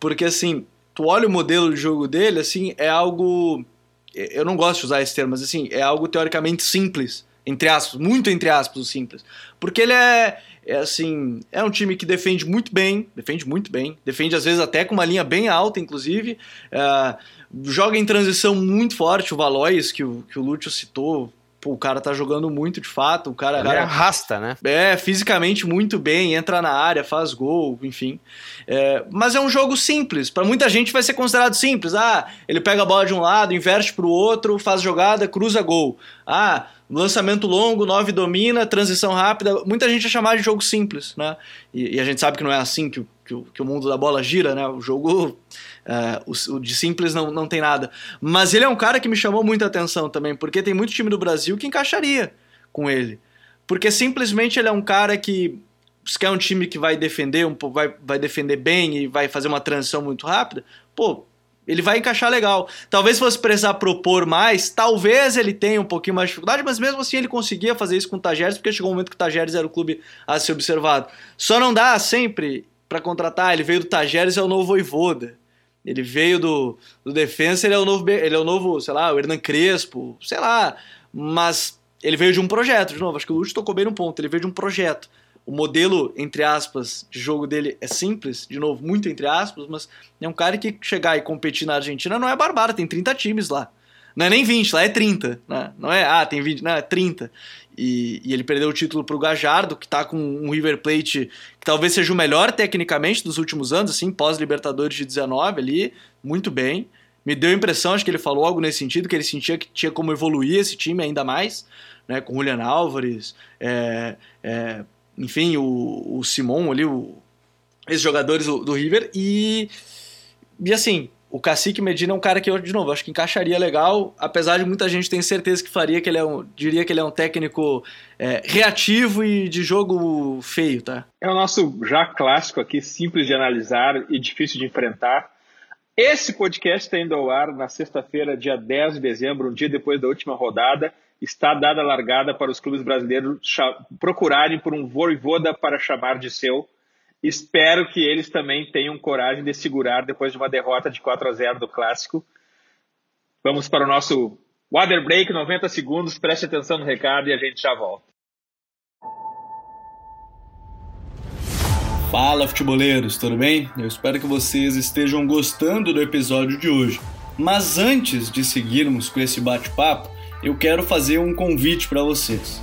Porque assim, tu olha o modelo de jogo dele, assim, é algo. Eu não gosto de usar esse termo, mas assim, é algo teoricamente simples. Entre aspas, muito entre aspas, simples. Porque ele é, é assim, é um time que defende muito bem, defende muito bem, defende às vezes até com uma linha bem alta, inclusive. É, joga em transição muito forte, o Valois, que o, que o Lúcio citou, Pô, o cara tá jogando muito de fato. O cara, cara arrasta, né? É, fisicamente muito bem, entra na área, faz gol, enfim. É, mas é um jogo simples. Para muita gente vai ser considerado simples. Ah, ele pega a bola de um lado, inverte pro outro, faz jogada, cruza gol. Ah, lançamento longo, 9 domina, transição rápida. Muita gente vai chamar de jogo simples, né? E, e a gente sabe que não é assim que, que, que o mundo da bola gira, né? O jogo Uh, o, de simples não, não tem nada. Mas ele é um cara que me chamou muita atenção também, porque tem muito time do Brasil que encaixaria com ele. Porque simplesmente ele é um cara que. Se quer um time que vai defender, um, vai, vai defender bem e vai fazer uma transição muito rápida, pô, ele vai encaixar legal. Talvez fosse precisar propor mais, talvez ele tenha um pouquinho mais de dificuldade, mas mesmo assim ele conseguia fazer isso com o Tajeres, porque chegou um momento que o Tajeres era o clube a ser observado. Só não dá sempre para contratar, ele veio do Tajeres, é o novo Voivoda. Ele veio do, do Defensa, ele é o novo, ele é o novo, sei lá, o Hernan Crespo, sei lá. Mas ele veio de um projeto, de novo, acho que o Lúcio tocou bem no ponto, ele veio de um projeto. O modelo, entre aspas, de jogo dele é simples, de novo, muito entre aspas, mas é um cara que chegar e competir na Argentina não é barbaro, tem 30 times lá. Não é nem 20, lá é 30. Né? Não é, ah, tem 20, não, é 30. E, e ele perdeu o título para o Gajardo, que está com um River Plate que talvez seja o melhor tecnicamente dos últimos anos, assim, pós-Libertadores de 19 ali, muito bem. Me deu a impressão, acho que ele falou algo nesse sentido, que ele sentia que tinha como evoluir esse time ainda mais, né, com o Julian Álvares, é, é, enfim, o, o Simon ali, o, esses jogadores do, do River, e, e assim, o Cacique Medina é um cara que eu, de novo, acho que encaixaria legal, apesar de muita gente ter certeza que faria que ele é um, diria que ele é um técnico é, reativo e de jogo feio, tá? É o nosso já clássico aqui, simples de analisar e difícil de enfrentar. Esse podcast está indo ao ar na sexta-feira, dia 10 de dezembro, um dia depois da última rodada. Está dada a largada para os clubes brasileiros procurarem por um voivoda para chamar de seu Espero que eles também tenham coragem de segurar depois de uma derrota de 4 a 0 do clássico. Vamos para o nosso Water break, 90 segundos, preste atenção no recado e a gente já volta. Fala, futeboleiros, tudo bem? Eu espero que vocês estejam gostando do episódio de hoje. Mas antes de seguirmos com esse bate-papo, eu quero fazer um convite para vocês.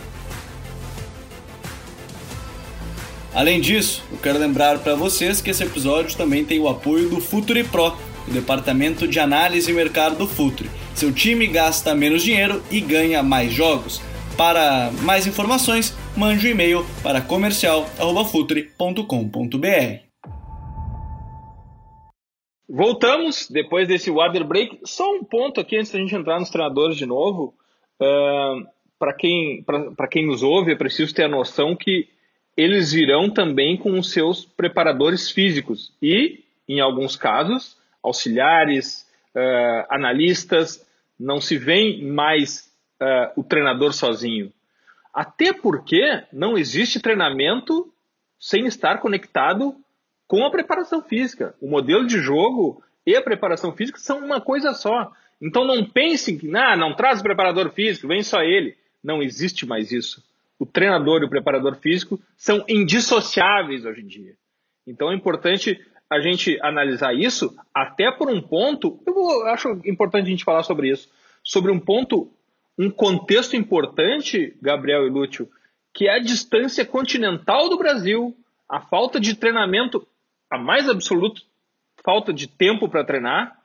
Além disso, eu quero lembrar para vocês que esse episódio também tem o apoio do Futuri Pro, o departamento de análise e mercado do Futuri. Seu time gasta menos dinheiro e ganha mais jogos. Para mais informações, mande um e-mail para comercial@futuri.com.br. Voltamos depois desse water break. Só um ponto aqui antes da gente entrar nos treinadores de novo. Uh, para quem, quem nos ouve, é preciso ter a noção que eles virão também com os seus preparadores físicos e, em alguns casos, auxiliares, uh, analistas. Não se vê mais uh, o treinador sozinho. Até porque não existe treinamento sem estar conectado com a preparação física. O modelo de jogo e a preparação física são uma coisa só. Então não pensem que ah, não traz o preparador físico, vem só ele. Não existe mais isso. O treinador e o preparador físico são indissociáveis hoje em dia. Então é importante a gente analisar isso até por um ponto, eu, acho importante a gente falar sobre isso, sobre um ponto, um contexto importante, Gabriel e Lúcio, que é a distância continental do Brasil, a falta de treinamento a mais absoluta falta de tempo para treinar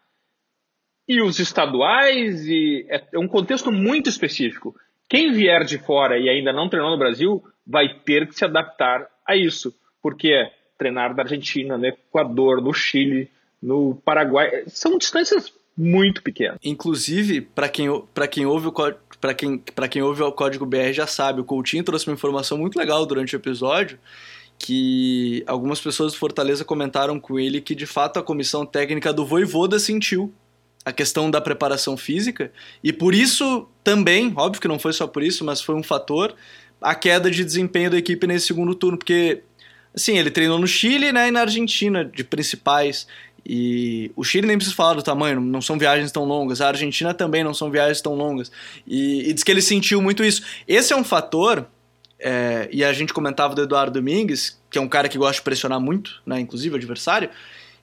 e os estaduais e é, é um contexto muito específico. Quem vier de fora e ainda não treinou no Brasil vai ter que se adaptar a isso, porque é treinar da Argentina, no Equador, no Chile, no Paraguai, são distâncias muito pequenas. Inclusive, para quem, quem ouve o para quem, quem ouve o código BR já sabe, o Coutinho trouxe uma informação muito legal durante o episódio que algumas pessoas do Fortaleza comentaram com ele que de fato a comissão técnica do Voivoda sentiu a questão da preparação física e por isso também, óbvio que não foi só por isso, mas foi um fator a queda de desempenho da equipe nesse segundo turno, porque assim, ele treinou no Chile, né, e na Argentina de principais e o Chile nem precisa falar do tamanho, não são viagens tão longas. A Argentina também não são viagens tão longas. E, e diz que ele sentiu muito isso. Esse é um fator é, e a gente comentava do Eduardo Domingues, que é um cara que gosta de pressionar muito, né, inclusive o adversário,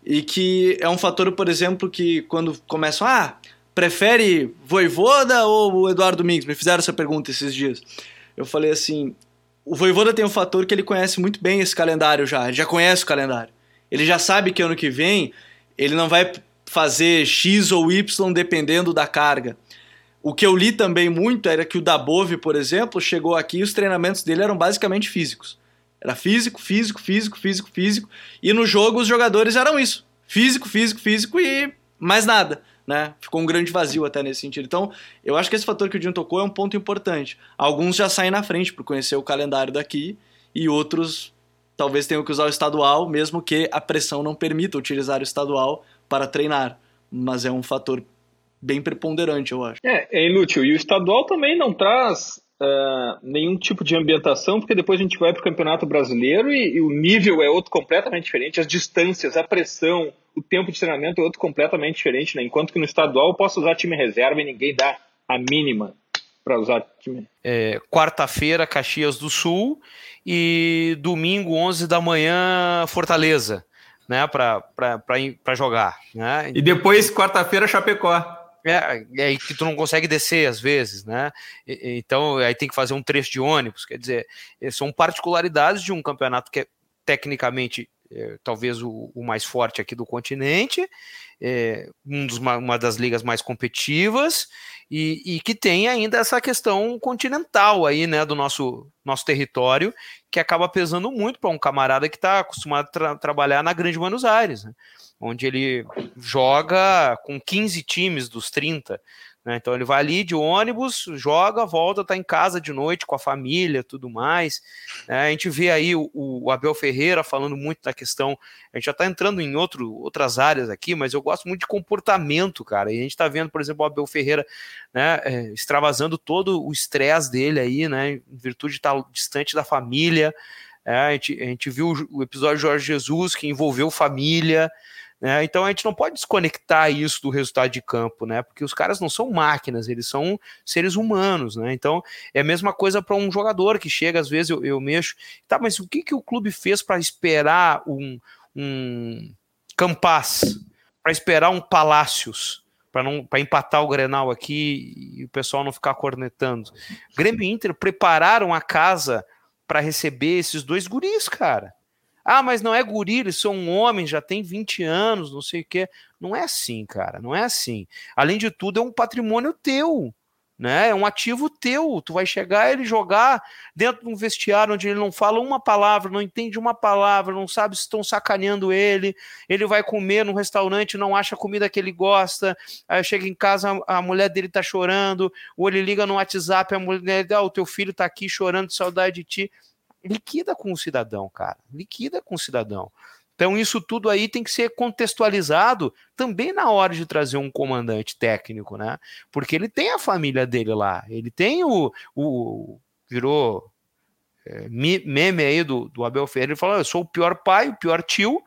e que é um fator, por exemplo, que quando começam, ah, prefere Voivoda ou o Eduardo Domingues? Me fizeram essa pergunta esses dias. Eu falei assim, o Voivoda tem um fator que ele conhece muito bem esse calendário já, ele já conhece o calendário. Ele já sabe que ano que vem ele não vai fazer X ou Y dependendo da carga. O que eu li também muito era que o Dabove, por exemplo, chegou aqui e os treinamentos dele eram basicamente físicos. Era físico, físico, físico, físico, físico. E no jogo os jogadores eram isso. Físico, físico, físico e mais nada. Né? Ficou um grande vazio até nesse sentido. Então, eu acho que esse fator que o Dinho tocou é um ponto importante. Alguns já saem na frente por conhecer o calendário daqui e outros talvez tenham que usar o estadual, mesmo que a pressão não permita utilizar o estadual para treinar. Mas é um fator bem preponderante, eu acho. É, é inútil. E o estadual também não traz uh, nenhum tipo de ambientação, porque depois a gente vai para o Campeonato Brasileiro e, e, o nível é outro completamente diferente, as distâncias, a pressão, o tempo de treinamento é outro completamente diferente, né? Enquanto que no estadual eu posso usar time reserva e ninguém dá a mínima para usar time. É, Quarta-feira, Caxias do Sul e domingo, 11 da manhã, Fortaleza né, para jogar. Né? E depois, quarta-feira, Chapecó. É, é que tu não consegue descer às vezes, né? E, então aí tem que fazer um trecho de ônibus. Quer dizer, eh, são particularidades de um campeonato que é tecnicamente é, talvez o, o, mais forte aqui do continente, é, um dos, uma das ligas mais competitivas e, e, que tem ainda essa questão continental aí, né, do nosso, nosso território, que acaba pesando muito para um camarada que está acostumado a tra trabalhar na Grande Buenos Aires. Né? onde ele joga com 15 times dos 30 Né? Então ele vai ali de ônibus, joga, volta, tá em casa de noite com a família, tudo mais. Né? A gente vê aí o, o, Abel Ferreira falando muito da questão. A gente já está entrando em outro, outras áreas aqui, mas eu gosto muito de comportamento, cara. E a gente está vendo, por exemplo, o Abel Ferreira né, é, extravasando todo o estresse dele aí, né, em virtude de estar distante da família. É, a, gente, a gente viu o episódio de Jorge Jesus que envolveu família. Né? Então a gente não pode desconectar isso do resultado de campo, né? Porque os caras não são máquinas, eles são seres humanos, né? Então é a mesma coisa para um jogador que chega, às vezes eu, eu mexo, tá, mas o que, que o clube fez para esperar um, um Campas, para esperar um Palácios? para empatar o Grenal aqui e o pessoal não ficar cornetando. Grêmio e Inter prepararam a casa para receber esses dois guris, cara. Ah, mas não é guri, eles são homens, já tem 20 anos, não sei o quê. Não é assim, cara, não é assim. Além de tudo, é um patrimônio teu, né? É um ativo teu. Tu vai chegar ele jogar dentro de um vestiário onde ele não fala uma palavra, não entende uma palavra, não sabe se estão sacaneando ele. Ele vai comer no restaurante, não acha a comida que ele gosta. Aí chega em casa, a mulher dele tá chorando, ou ele liga no WhatsApp, a mulher, ah, o teu filho tá aqui chorando de saudade de ti liquida com o cidadão, cara. Liquida com o cidadão. Então, isso tudo aí tem que ser contextualizado também na hora de trazer um comandante técnico, né? Porque ele tem a família dele lá, ele tem o. o virou é, meme aí do, do Abel Ferreira, ele falou: eu sou o pior pai, o pior tio,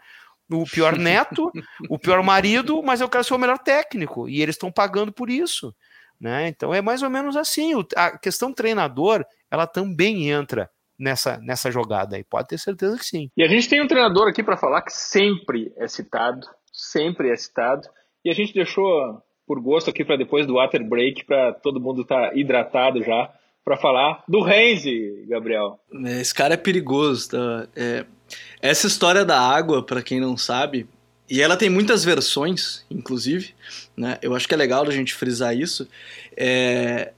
o pior neto, o pior marido, mas eu quero ser o melhor técnico. E eles estão pagando por isso. Né? Então é mais ou menos assim. A questão treinador, ela também entra nessa, nessa jogada aí. Pode ter certeza que sim. E a gente tem um treinador aqui para falar que sempre é citado, sempre é citado. E a gente deixou por gosto aqui para depois do water break, para todo mundo estar tá hidratado já, para falar do Renzi, Gabriel. É, esse cara é perigoso. Tá? É, essa história da água, para quem não sabe, e ela tem muitas versões, inclusive, né? Eu acho que é legal a gente frisar isso. É,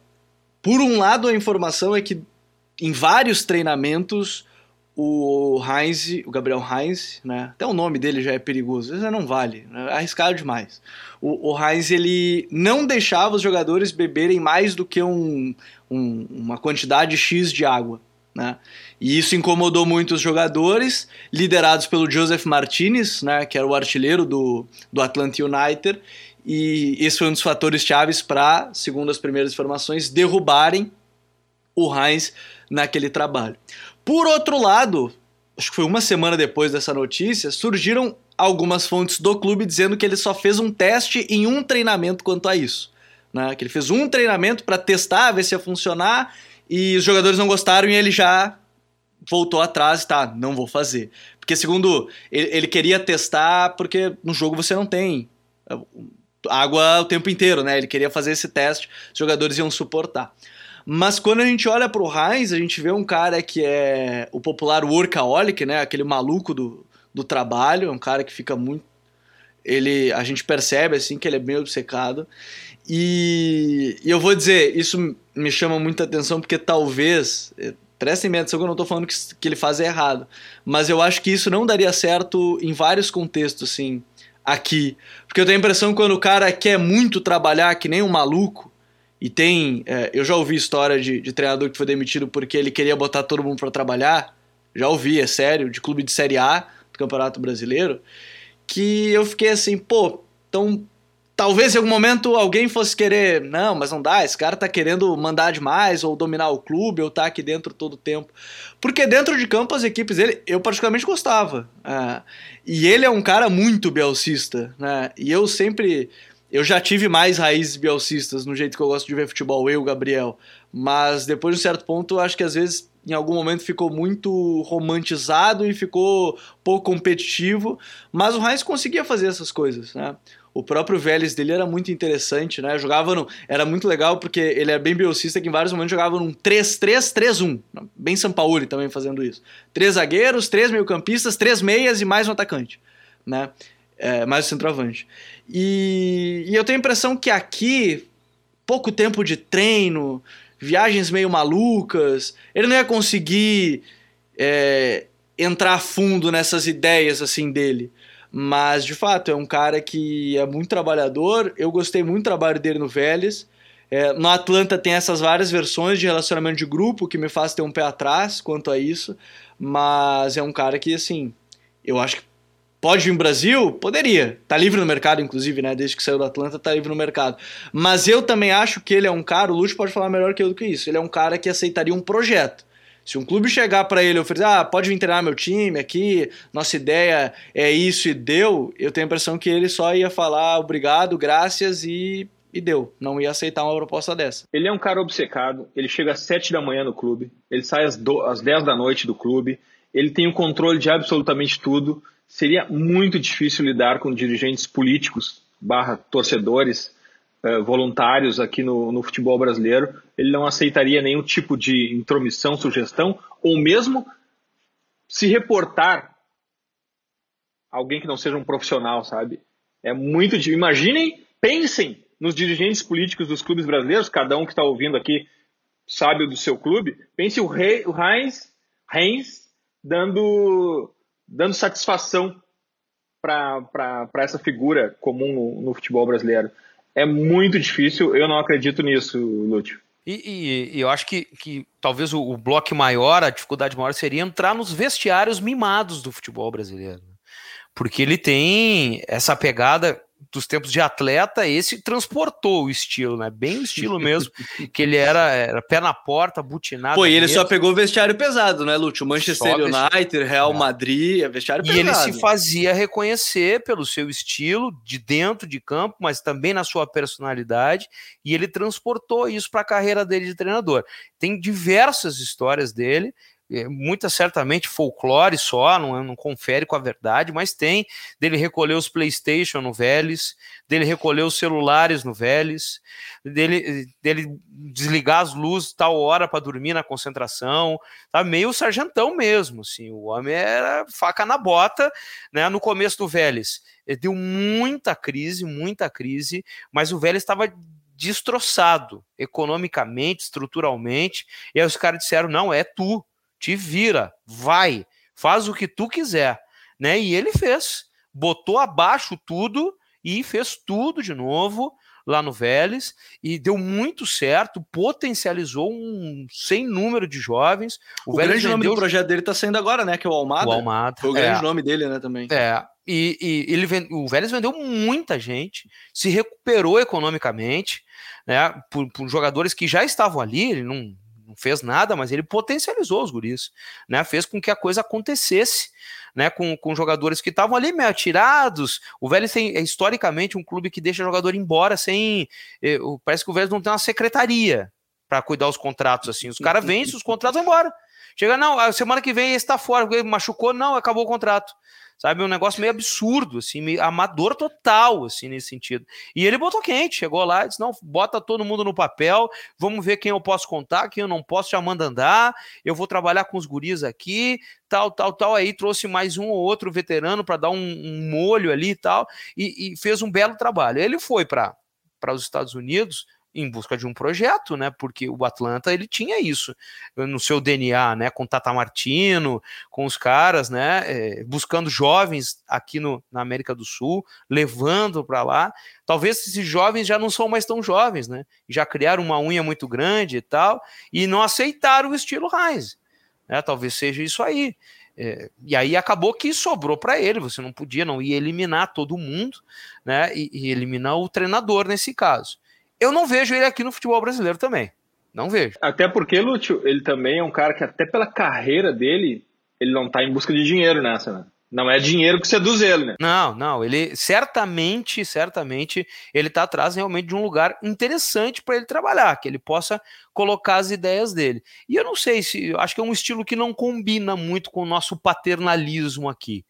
por um lado, a informação é que em vários treinamentos o Heinz, o Gabriel Heinz, né? Até o nome dele já é perigoso, às vezes não vale, né? é arriscado demais. O, o Heinz ele não deixava os jogadores beberem mais do que um, um, uma quantidade X de água, né? E isso incomodou muito os jogadores, liderados pelo Joseph Martinez, né? Que era o artilheiro do, do Atlanta United. E esse foi um dos fatores chaves para, segundo as primeiras informações, derrubarem o Heinz naquele trabalho. Por outro lado, acho que foi uma semana depois dessa notícia, surgiram algumas fontes do clube dizendo que ele só fez um teste em um treinamento quanto a isso. Né? Que ele fez um treinamento para testar, ver se ia funcionar, e os jogadores não gostaram e ele já voltou atrás e tá, não vou fazer. Porque segundo, ele, ele queria testar porque no jogo você não tem é, água o tempo inteiro, né? Ele queria fazer esse teste, os jogadores iam suportar. Mas quando a gente olha pro Heinz, a gente vê um cara que é o popular workaholic, né? Aquele maluco do, do trabalho, é um cara que fica muito. Ele, a gente percebe assim que ele é bem obcecado. E, e eu vou dizer, isso me chama muita atenção porque talvez. Eh, prestem atenção que eu não estou falando que, que ele faz errado. Mas eu acho que isso não daria certo em vários contextos, assim, aqui. Porque eu tenho a impressão que quando o cara quer muito trabalhar que nem um maluco, e tem. É, eu já ouvi história de, de, treinador que foi demitido porque ele queria botar todo mundo para trabalhar. Já ouvi, é sério, de clube de Série A do Campeonato Brasileiro. Que eu fiquei assim, pô, então. Talvez em algum momento alguém fosse querer, não, mas não dá, esse cara tá querendo mandar demais, ou dominar o clube, ou tá aqui dentro todo o tempo. Porque dentro de campo as equipes dele, eu particularmente gostava. É, e ele é um cara muito belcista, né? E eu sempre eu já tive mais raízes bielcistas no jeito que eu gosto de ver futebol, eu, Gabriel. Mas depois de um certo ponto, acho que às vezes, em algum momento, ficou muito romantizado e ficou pouco competitivo. Mas o Heinz conseguia fazer essas coisas, né? O próprio Vélez dele era muito interessante, né? Jogava no, era muito legal porque ele é bem bielcista que em vários momentos jogava num 3-3-3-1. Bem São Paulo também fazendo isso. Três zagueiros, três meio-campistas, três meias e mais um atacante, né? É, mais um centroavante. E, e eu tenho a impressão que aqui, pouco tempo de treino, viagens meio malucas, ele não ia conseguir é, entrar a fundo nessas ideias assim dele. Mas de fato é um cara que é muito trabalhador. Eu gostei muito do trabalho dele no Vélez. É, no Atlanta tem essas várias versões de relacionamento de grupo que me faz ter um pé atrás quanto a isso, mas é um cara que, assim, eu acho que pode vir Brasil? Poderia. Tá livre no mercado, inclusive, né? Desde que saiu do Atlanta, tá livre no mercado. Mas eu também acho que ele é um cara, o Lúcio pode falar melhor que eu do que isso, ele é um cara que aceitaria um projeto. Se um clube chegar para ele e oferecer, ah, pode vir treinar meu time aqui, nossa ideia é isso e deu, eu tenho a impressão que ele só ia falar obrigado, graças e e deu. Não ia aceitar uma proposta dessa. Ele é um cara obcecado, ele chega às 7 da manhã no clube, ele sai às, do, às 10 da noite do clube, ele tem o controle de absolutamente tudo. Seria muito difícil lidar com dirigentes políticos barra torcedores eh, voluntários aqui no, no futebol brasileiro. Ele não aceitaria nenhum tipo de intromissão, sugestão, ou mesmo se reportar alguém que não seja um profissional, sabe? É muito difícil. Imaginem, pensem nos dirigentes políticos dos clubes brasileiros, cada um que está ouvindo aqui sabe do seu clube, pense o, rei, o Heinz, Heinz dando, dando satisfação para essa figura comum no, no, futebol brasileiro. É muito difícil, eu não acredito nisso, Lúcio. E, e, e eu acho que, que talvez o, o bloco maior, a dificuldade maior seria entrar nos vestiários mimados do futebol brasileiro. Porque ele tem essa pegada dos tempos de atleta, esse transportou o estilo, né? Bem o estilo mesmo, que ele era, era pé na porta, butinado. Pô, e ele mesmo. só pegou vestiário pesado, né, Lúcio? Manchester United, Real é. Madrid, é vestiário pesado. E ele se fazia reconhecer pelo seu estilo, de dentro de campo, mas também na sua personalidade, e ele transportou isso para a carreira dele de treinador. Tem diversas histórias dele, muita certamente folclore só, não, não confere com a verdade, mas tem. Dele recolher os PlayStation no Vélez, dele recolher os celulares no Vélez, dele, dele desligar as luzes tal hora para dormir na concentração, tá? Meio sargentão mesmo, assim, o homem era faca na bota, né, no começo do Vélez. Deu muita crise, muita crise, mas o Vélez estava destroçado economicamente, estruturalmente, e aí os caras disseram: não, é tu, te vira, vai, faz o que tu quiser, né? E ele fez, botou abaixo tudo e fez tudo de novo lá no Vélez e deu muito certo, potencializou um sem número de jovens. O, o grande vendeu... nome do projeto dele está saindo agora, né? Que é o Almada. O Almada. Foi o grande é. nome dele, né? Também. É. E, e ele vend... o Vélez vendeu muita gente, se recuperou economicamente, né? Por, por jogadores que já estavam ali, ele não não fez nada, mas ele potencializou os guris, né? Fez com que a coisa acontecesse, né? Com, com jogadores que estavam ali meio atirados. O Vélez tem, é historicamente, um clube que deixa jogador embora sem. Eh, parece que o Vélez não tem uma secretaria para cuidar os contratos, assim. Os caras vencem, os contratos vão embora. Chega, não, a semana que vem esse tá fora, machucou, não, acabou o contrato sabe? Um negócio meio absurdo, assim, meio amador total, assim, nesse sentido. E ele botou quente, chegou lá disse: não, bota todo mundo no papel, vamos ver quem eu posso contar, quem eu não posso, já manda andar, eu vou trabalhar com os guris aqui, tal, tal, tal. Aí trouxe mais um ou outro veterano para dar um, um, molho ali e tal, e, e fez um belo trabalho. Ele foi para os Estados Unidos em busca de um projeto, né? Porque o Atlanta ele tinha isso no seu DNA, né? Com Tata Martino, com os caras, né? É, buscando jovens aqui no, na América do Sul, levando para lá. Talvez esses jovens já não são mais tão jovens, né? Já criaram uma unha muito grande e tal, e não aceitaram o estilo Heinz. Né? Talvez seja isso aí. É, e aí acabou que sobrou para ele. Você não podia, não ia eliminar todo mundo, né? E, e eliminar o treinador nesse caso. Eu não vejo ele aqui no futebol brasileiro também. Não vejo. Até porque, Lúcio, ele também é um cara que, até pela carreira dele, ele não tá em busca de dinheiro nessa, né? Não é dinheiro que seduz ele, né? Não, não. Ele certamente, certamente, ele tá atrás realmente de um lugar interessante para ele trabalhar, que ele possa colocar as ideias dele. E eu não sei se, acho que é um estilo que não combina muito com o nosso paternalismo aqui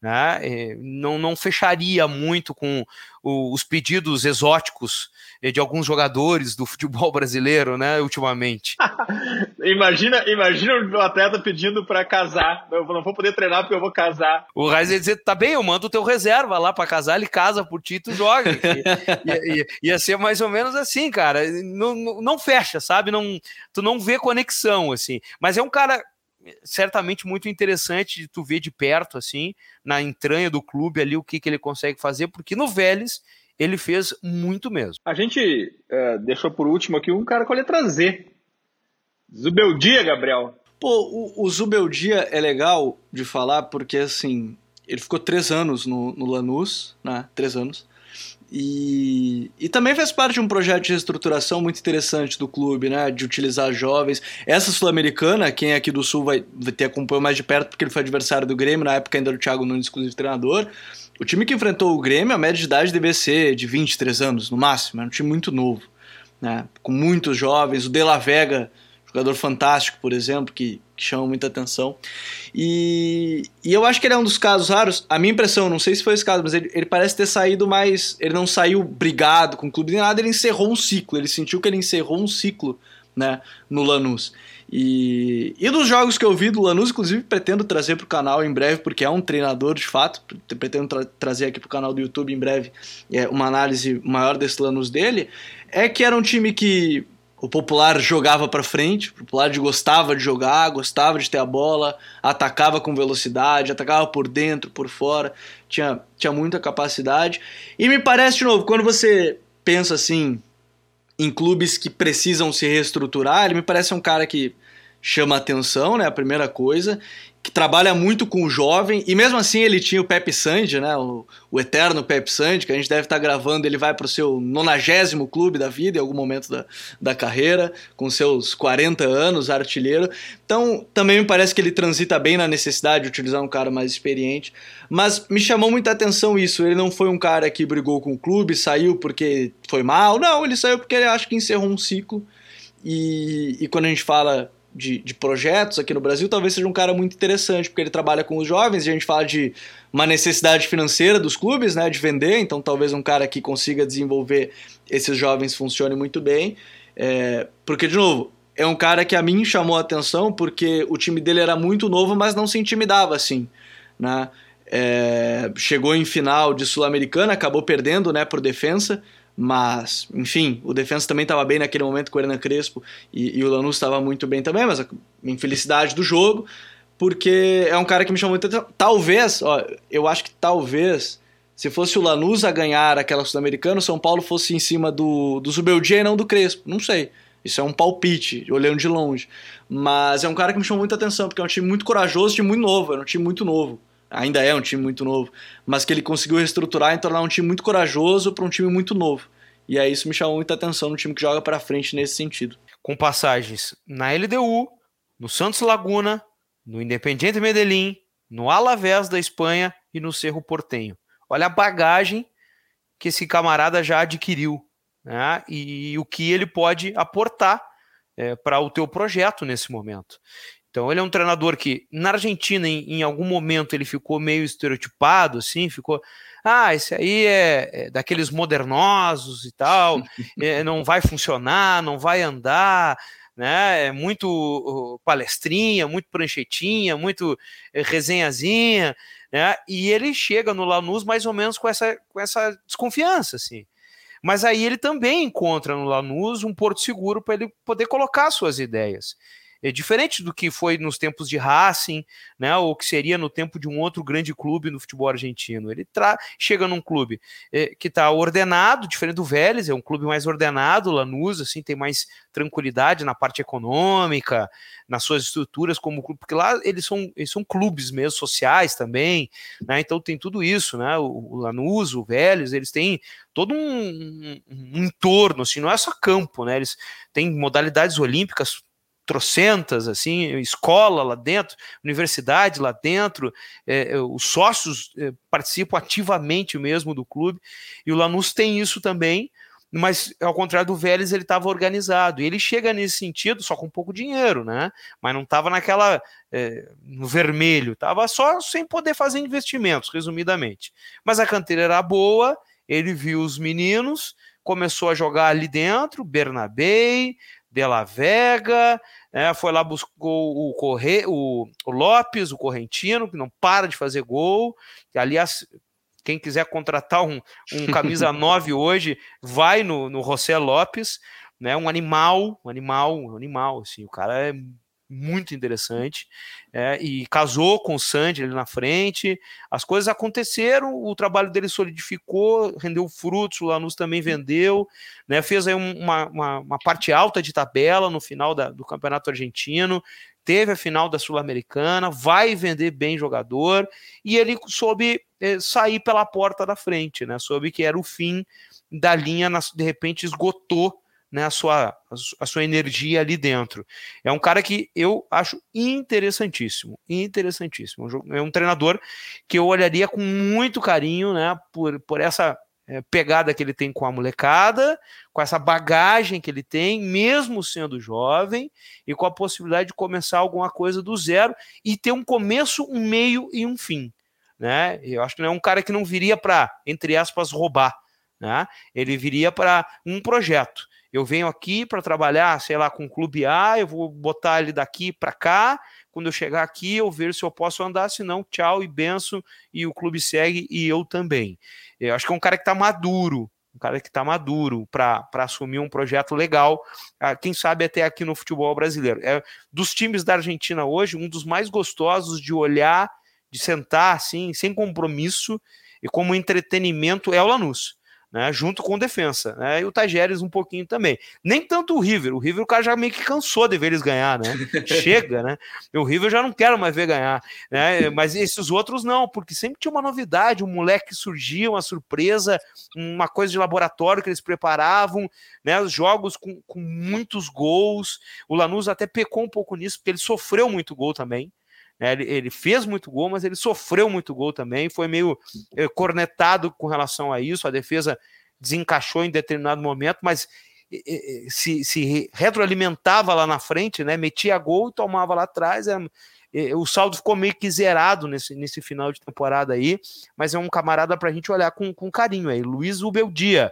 né? É, não, não fecharia muito com os pedidos exóticos eh, de alguns jogadores do futebol brasileiro, né, ultimamente. imagina, imagina o atleta pedindo para casar. Eu não vou poder treinar porque eu vou casar. O Raiz ia dizer: tá bem, eu mando o teu reserva lá para casar, ele casa por ti, tu joga. ia, ia, ia, ser mais ou menos assim, cara. Não, não, não fecha, sabe? Não, tu não vê conexão, assim. Mas é um cara certamente muito interessante de tu ver de perto, assim, na entranha do clube ali, o que, que ele consegue fazer, porque no Vélez ele fez muito mesmo. A gente é, deixou por último aqui um cara com a letra Z. Zubeldia, Gabriel. Pô, o, o Zubeldia é legal de falar porque, assim, ele ficou três anos no, no Lanús, né? Três anos. E, e também fez parte de um projeto de reestruturação muito interessante do clube, né? De utilizar jovens. Essa Sul-Americana, quem é aqui do Sul vai, vai ter acompanhado mais de perto, porque ele foi adversário do Grêmio, na época ainda era o Thiago Nunes, inclusive treinador. O time que enfrentou o Grêmio, a média de idade devia ser de 23 anos, no máximo. Era um time muito novo, né? Com muitos jovens. O De La Vega jogador fantástico, por exemplo, que, que chama muita atenção. E, e, eu acho que ele é um dos casos raros. A minha impressão, não sei se foi esse caso, mas ele, ele parece ter saído mais. Ele não saiu brigado com o clube nem nada, ele encerrou um ciclo. Ele sentiu que ele encerrou um ciclo né, no Lanús. E, e dos jogos que eu vi do Lanús, inclusive pretendo trazer para o canal em breve, porque é um treinador de fato. Pretendo tra trazer aqui para o canal do YouTube em breve é, uma análise maior desse Lanús dele. É que era um time que o Popular jogava para frente, o Popular gostava de jogar, gostava de ter a bola, atacava com velocidade, atacava por dentro, por fora, tinha, tinha muita capacidade. E me parece, de novo, quando você pensa assim em clubes que precisam se reestruturar, ele me parece um cara que chama atenção, né? A primeira coisa que trabalha muito com o jovem, e mesmo assim ele tinha o Pep Sandy, né, o, o eterno Pep Sandy, que a gente deve estar gravando, ele vai para o seu nonagésimo clube da vida em algum momento da, da carreira, com seus 40 anos, artilheiro. Então, também me parece que ele transita bem na necessidade de utilizar um cara mais experiente, mas me chamou muita atenção isso, ele não foi um cara que brigou com o clube, saiu porque foi mal, não, ele saiu porque ele acha que encerrou um ciclo, e, e quando a gente fala de, de, projetos aqui no Brasil, talvez seja um cara muito interessante, porque ele trabalha com os jovens e a gente fala de uma necessidade financeira dos clubes, né, de vender, então talvez um cara que consiga desenvolver esses jovens funcione muito bem. É, porque, de novo, é um cara que a mim chamou a atenção porque o time dele era muito novo, mas não se intimidava assim. Né? É, chegou em final de Sul-Americana, acabou perdendo né, por defesa mas, enfim, o defensa também estava bem naquele momento com o Hernan Crespo e, e o Lanús estava muito bem também, mas a infelicidade do jogo, porque é um cara que me chamou muito atenção. Talvez, ó, eu acho que talvez, se fosse o Lanús a ganhar aquela Sul-Americana, o São Paulo fosse em cima do, do Zubeldia e não do Crespo. Não sei. Isso é um palpite, olhando de longe. Mas é um cara que me chamou muita atenção, porque é um time muito corajoso, um time muito novo, era um time muito novo ainda é um time muito novo, mas que ele conseguiu reestruturar e tornar um time muito corajoso para um time muito novo. E aí isso me chamou muita atenção no time que joga para frente nesse sentido. Com passagens na LDU, no Santos Laguna, no Independiente Medellín, no Alavés da Espanha e no Cerro Portenho. Olha a bagagem que esse camarada já adquiriu né? e, o que ele pode aportar é, para o teu projeto nesse momento. Então ele é um treinador que na Argentina em, em, algum momento ele ficou meio estereotipado, assim, ficou, ah, esse aí é, é daqueles modernosos e tal, é, não vai funcionar, não vai andar, né? É muito palestrinha, muito pranchetinha, muito uh, resenhazinha, né? E ele chega no Lanús mais ou menos com essa, com essa desconfiança, assim. Mas aí ele também encontra no Lanús um porto seguro para ele poder colocar suas ideias. É diferente do que foi nos tempos de Racing, né, ou que seria no tempo de um outro grande clube no futebol argentino. Ele chega num clube é, que está ordenado, diferente do Vélez, é um clube mais ordenado, Lanús, assim, tem mais tranquilidade na parte econômica, nas suas estruturas como clube, porque lá eles são, eles são clubes mesmo, sociais também, né, então tem tudo isso, né, o, o Lanús, o Vélez, eles têm todo um, um, um entorno, assim, não é só campo, né, eles têm modalidades olímpicas trocentas, assim, escola lá dentro, universidade lá dentro, é, é, os sócios é, participam ativamente mesmo do clube, e o Lanús tem isso também, mas ao contrário do Vélez, ele estava organizado, e ele chega nesse sentido só com pouco dinheiro, né, mas não estava naquela, é, no vermelho, estava só sem poder fazer investimentos, resumidamente, mas a canteira era boa, ele viu os meninos, começou a jogar ali dentro, Bernabé, De La Vega, é, foi lá, buscou o, Corre, o, o Lopes, o Correntino, que não para de fazer gol. Aliás, quem quiser contratar um, um camisa 9 hoje, vai no, no José Lopes, né? Um animal, um animal, um animal, assim, o cara é muito interessante, é, e casou com o Sandy ali na frente, as coisas aconteceram, o trabalho dele solidificou, rendeu frutos, o Lanús também vendeu, né, fez aí uma, uma, uma parte alta de tabela no final da, do Campeonato Argentino, teve a final da Sul-Americana, vai vender bem jogador, e ele soube é, sair pela porta da frente, né, soube que era o fim da linha, de repente esgotou né, a, sua, a sua energia ali dentro. É um cara que eu acho interessantíssimo, interessantíssimo. É um treinador que eu olharia com muito carinho, né, por, por essa é, pegada que ele tem com a molecada, com essa bagagem que ele tem, mesmo sendo jovem, e com a possibilidade de começar alguma coisa do zero e ter um começo, um meio e um fim. Né? Eu acho que não é um cara que não viria para, entre aspas, roubar. Né? Ele viria para um projeto. Eu venho aqui para trabalhar, sei lá, com o clube A, eu vou botar ele daqui para cá. Quando eu chegar aqui, eu ver se eu posso andar, se não, tchau e benção, e o clube segue e eu também. Eu acho que é um cara que está maduro, um cara que está maduro para assumir um projeto legal, ah, quem sabe até aqui no futebol brasileiro. É dos times da Argentina hoje, um dos mais gostosos de olhar, de sentar assim, sem compromisso e como entretenimento é o Lanús né, junto com defensa, né, e o Tajeres um pouquinho também. Nem tanto o River, o River o cara já meio que cansou de ver eles ganhar, né, chega, né, e o River já não quero mais ver ganhar, né, mas esses outros não, porque sempre tinha uma novidade, um moleque que surgia, uma surpresa, uma coisa de laboratório que eles preparavam, né, os jogos com, com muitos gols, o Lanús até pecou um pouco nisso, porque ele sofreu muito gol também, né, ele, ele, fez muito gol, mas ele sofreu muito gol também, foi meio eh, cornetado com relação a isso. A defesa desencaixou em determinado momento, mas eh, eh, se, se retroalimentava lá na frente, né, metia gol e tomava lá atrás. o saldo ficou meio que zerado nesse, nesse final de temporada aí, mas é um camarada para a gente olhar com, com carinho aí. Luiz Ubeldia,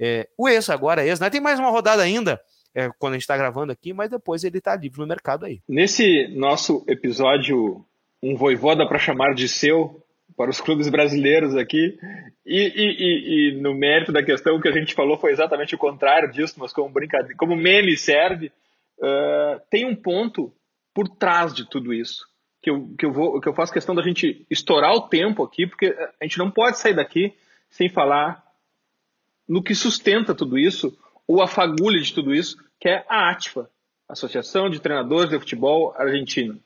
é, o ex agora, ex, né? Tem mais uma rodada ainda é, quando a gente está gravando aqui, mas depois ele está livre no mercado aí. Nesse nosso episódio, um voivoda para chamar de seu, para os clubes brasileiros aqui, e, e, e, no mérito da questão que a gente falou foi exatamente o contrário disso, mas como brincadeira, como meme serve, uh, tem um ponto por trás de tudo isso. Que eu, que, eu vou, que eu faço questão da gente estourar o tempo aqui, porque a gente não pode sair daqui sem falar no que sustenta tudo isso, ou a fagulha de tudo isso, que é a ATFA, Associação de Treinadores de Futebol Argentino.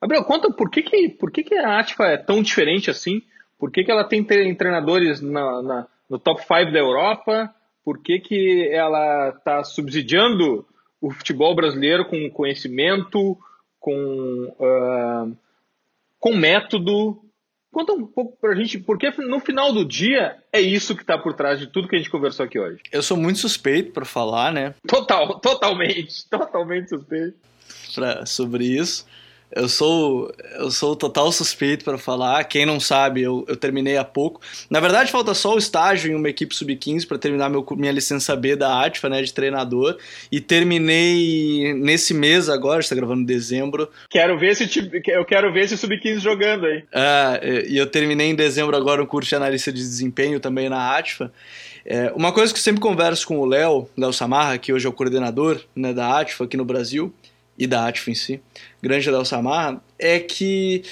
Gabriel, conta por que, que, por que, que a ATFA é tão diferente assim? Por que, que ela tem treinadores na, na, no top 5 da Europa? Por que, que ela está subsidiando o futebol brasileiro com conhecimento, com, uh, com método? Conta um pouco pra gente, porque no final do dia é isso que tá por trás de tudo que a gente conversou aqui hoje. Eu sou muito suspeito para falar, né? Total, totalmente, totalmente suspeito. Pra, sobre isso. Eu sou eu sou total suspeito para falar. Quem não sabe, eu, eu terminei há pouco. Na verdade, falta só o estágio em uma equipe sub-15 para terminar meu, minha licença B da ATFA, né, de treinador. E terminei nesse mês agora, está gravando em dezembro. Quero ver esse eu quero ver esse sub-15 jogando aí. É, e eu terminei em dezembro agora o curso de analista de desempenho também na ATFA. É, uma coisa que eu sempre converso com o Léo, Léo Samarra, que hoje é o coordenador né, da ATFA aqui no Brasil, e da ATF em si, Grande Del Samarra, é que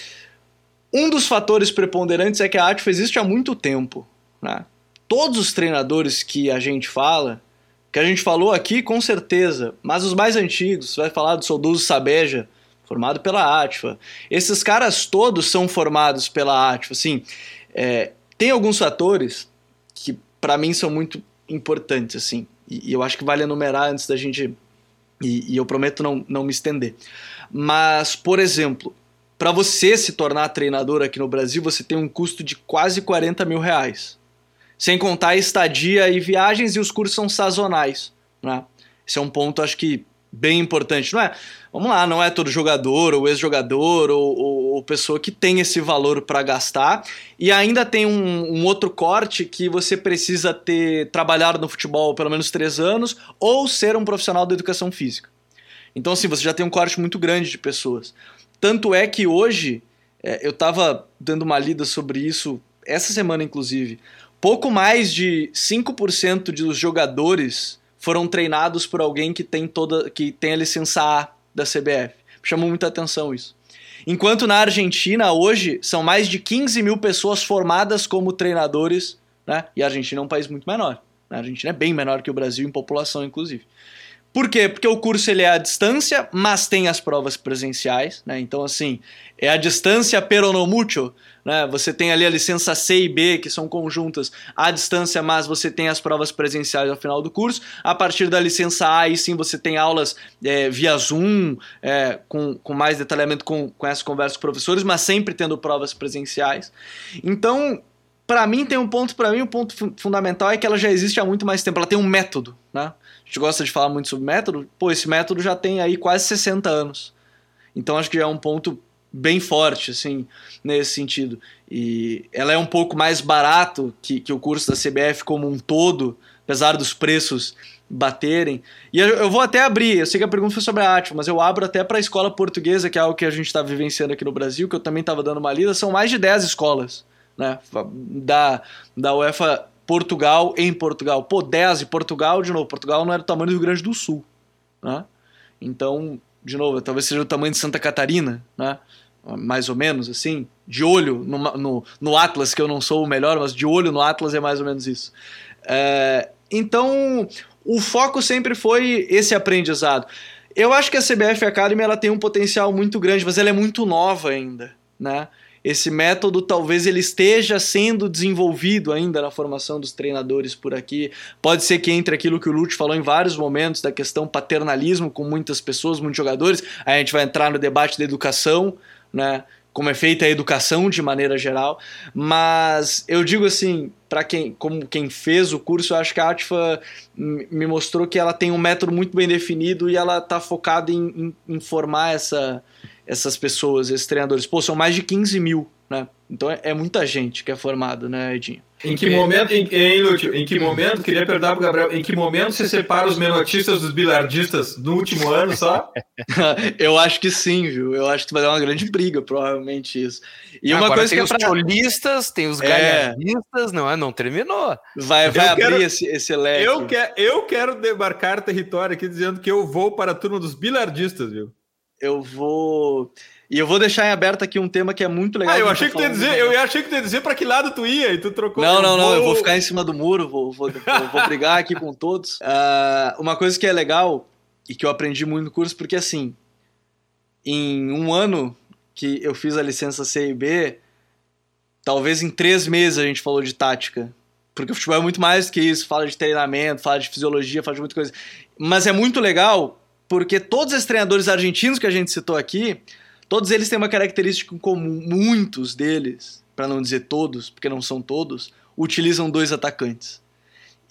um dos fatores preponderantes é que a ATF existe há muito tempo. Né? Todos os treinadores que a gente fala, que a gente falou aqui com certeza, mas os mais antigos, você vai falar do saudoso Sabeja, formado pela ATFA. Esses caras todos são formados pela ATFA. Assim, é, tem alguns fatores que para mim são muito importantes, assim, e, e eu acho que vale enumerar antes da gente e, e eu prometo não, não me estender. Mas, por exemplo, para você se tornar treinador aqui no Brasil, você tem um custo de quase 40 mil reais. Sem contar estadia e viagens, e os cursos são sazonais. Né? Esse é um ponto, acho que, bem importante. Não é, vamos lá, não é todo jogador, ou ex-jogador, ou, ou, ou, pessoa que tem esse valor para gastar. E ainda tem um, um, outro corte que você precisa ter trabalhado no futebol pelo menos três anos, ou ser um profissional da educação física. Então, assim, você já tem um corte muito grande de pessoas. Tanto é que hoje, é, eu estava dando uma lida sobre isso essa semana, inclusive. Pouco mais de 5% dos jogadores foram treinados por alguém que tem toda que tem a licença A da CBF. chamou muita atenção isso. Enquanto na Argentina, hoje, são mais de 15 mil pessoas formadas como treinadores, né? E a Argentina é um país muito menor. A Argentina é bem menor que o Brasil em população, inclusive. Por quê? Porque o curso ele é à distância, mas tem as provas presenciais, né? Então, assim, é a distância pero no mucho, né? Você tem ali a licença C e B, que são conjuntas à distância, mas você tem as provas presenciais ao final do curso. A partir da licença A, aí sim você tem aulas é, via Zoom, é, com, com mais detalhamento com, com essa conversa com professores, mas sempre tendo provas presenciais. Então, para mim tem um ponto, para mim um ponto fundamental é que ela já existe há muito mais tempo, ela tem um método, né? Gente gosta de falar muito sobre método, pô, esse método já tem aí quase 60 anos. Então acho que já é um ponto bem forte, assim, nesse sentido. E ela é um pouco mais barato que, que o curso da CBF como um todo, apesar dos preços baterem. E eu, eu, vou até abrir, eu sei que a pergunta foi sobre a Atma, mas eu abro até para a escola portuguesa, que é algo que a gente está vivenciando aqui no Brasil, que eu também estava dando uma lida, são mais de 10 escolas né, da, da UEFA Portugal em Portugal. Pô, 10 e Portugal, de novo, Portugal não era o tamanho do Rio Grande do Sul. Né? Então, de novo, talvez seja o tamanho de Santa Catarina, né? mais ou menos assim, de olho no, no, no, Atlas, que eu não sou o melhor, mas de olho no Atlas é mais ou menos isso. É, então, o foco sempre foi esse aprendizado. Eu acho que a CBF Academy ela tem um potencial muito grande, mas ela é muito nova ainda, né? Esse método talvez ele esteja sendo desenvolvido ainda na formação dos treinadores por aqui. Pode ser que entre aquilo que o Lute falou em vários momentos da questão paternalismo com muitas pessoas, muitos jogadores. Aí a gente vai entrar no debate da educação, né? Como é feita a educação de maneira geral, mas eu digo assim, para quem, como quem fez o curso, eu acho que a Atfa me mostrou que ela tem um método muito bem definido e ela está focada em, em, em formar essa, essas pessoas, esses treinadores. Pô, são mais de 15 mil, né? Então é, é muita gente que é formada, né, Edinho? Em que momento, em, em, Lúcio, em que momento, queria perguntar pro Gabriel, em que momento você separa os menotistas dos bilardistas no último ano só? eu acho que sim, viu? Eu acho que vai dar uma grande briga, provavelmente isso. E uma coisa tem que é pra... os cholistas, tem os é... não é? Não terminou. Vai, vai abrir quero, esse, esse leque. Eu, quer, eu quero demarcar território aqui dizendo que eu vou para a turma dos bilardistas, viu? Eu vou. E eu vou deixar em aberto aqui um tema que é muito legal. Ah, eu achei que, tu ia dizer, eu achei que tu ia dizer para que lado tu ia e tu trocou. Não, não, não, eu vou ficar em cima do muro, vou, vou, vou, vou brigar aqui com todos. Uh, uma coisa que é legal e que eu aprendi muito no curso, porque assim, em um ano que eu fiz a licença C e B, talvez em três meses a gente falou de tática. Porque o futebol é muito mais do que isso, fala de treinamento, fala de fisiologia, fala de muita coisa. Mas é muito legal porque todos esses treinadores argentinos que a gente citou aqui, todos eles têm uma característica em comum. Muitos deles, para não dizer todos, porque não são todos, utilizam dois atacantes.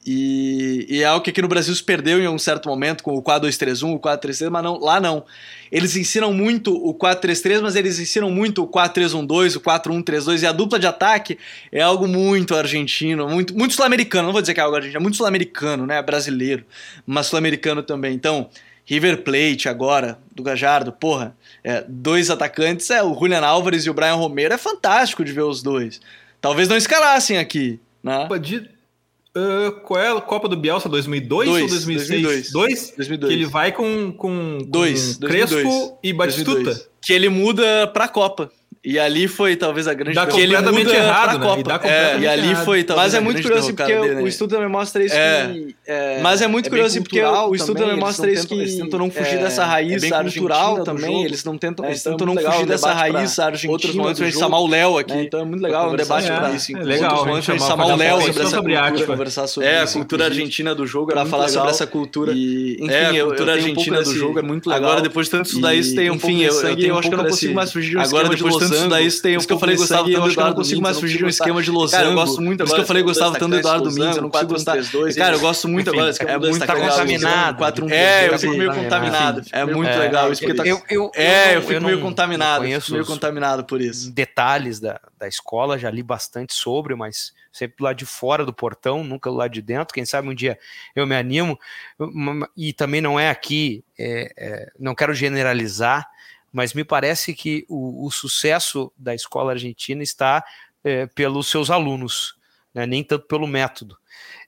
E, e, é algo que aqui no Brasil se perdeu em um certo momento com o 4-2-3-1, o 4-3-3, mas não, lá não. Eles ensinam muito o 4-3-3, mas eles ensinam muito o 4-3-1-2, o 4-1-3-2, e a dupla de ataque é algo muito argentino, muito, muito sul-americano, não vou dizer que é algo argentino, é muito sul-americano, né, brasileiro, mas sul-americano também. Então, River Plate agora, do Gajardo, porra, é, dois atacantes, é o Julian Álvares e o Brian Romero, é fantástico de ver os dois. Talvez não escalassem aqui, né? De, uh, qual é a Copa do Bielsa, 2002 dois, ou 2006? 2002. Dois? 2002. Que ele vai com, com, com dois, Crespo 2002. e Batistuta. 2002. Que ele muda pra Copa. E ali foi talvez a grande dá completamente ele errado, né? E, dá é, e ali errado. foi talvez Mas é muito curioso porque dele, né? o estudo também mostra isso é. que é, Mas é muito é curioso porque o estudo também mostra isso que eles tentam não fugir é, dessa raiz é cultural também, eles não tentam, eles tentam não fugir dessa raiz argentina. Outros momentos a gente chamar o Léo aqui. Então é muito legal um debate para isso. Legal, a gente chamar o Léo sobre essa cultura, conversar sobre É, a cultura argentina do jogo, para falar sobre essa cultura. Enfim, a cultura argentina do jogo é muito legal. Agora depois de tanto estudar isso tem um enfim, eu acho que eu não consigo mais fugir de um Agora depois de tanto estudar isso tem um que eu falei gostava tanto do Eduardo Domingues, eu não consigo mais fugir de um esquema de losango. Cara, eu gosto muito isso que eu falei gostava tanto do Eduardo Domingues, eu não consigo gostar. Cara, eu gosto muito agora. É muito contaminado. É, eu fico meio contaminado. É muito legal. Isso tá... É, eu fico meio contaminado. meio contaminado por isso. Detalhes da, da escola, já li bastante sobre, mas sempre do lado de fora do portão, nunca do lado de dentro. Quem sabe um dia eu me animo. E também não é aqui, é, é, não quero generalizar, mas me parece que o, o sucesso da escola argentina está é, pelos seus alunos, né? nem tanto pelo método.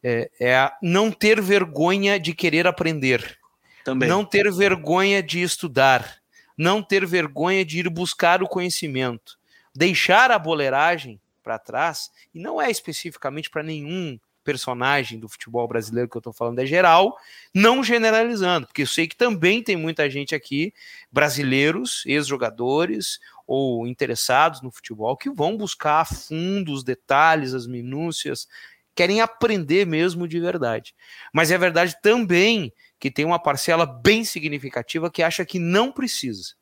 É, é não ter vergonha de querer aprender, Também. não ter vergonha de estudar. não ter vergonha de ir buscar o conhecimento, deixar a boleiragem para trás, e não é especificamente para nenhum personagem do futebol brasileiro que eu estou falando, é geral, não generalizando, porque eu sei que também tem muita gente aqui, brasileiros, ex-jogadores ou interessados no futebol, que vão buscar a fundo os detalhes, as minúcias, querem aprender mesmo de verdade. Mas é verdade também que tem uma parcela bem significativa que acha que não precisa.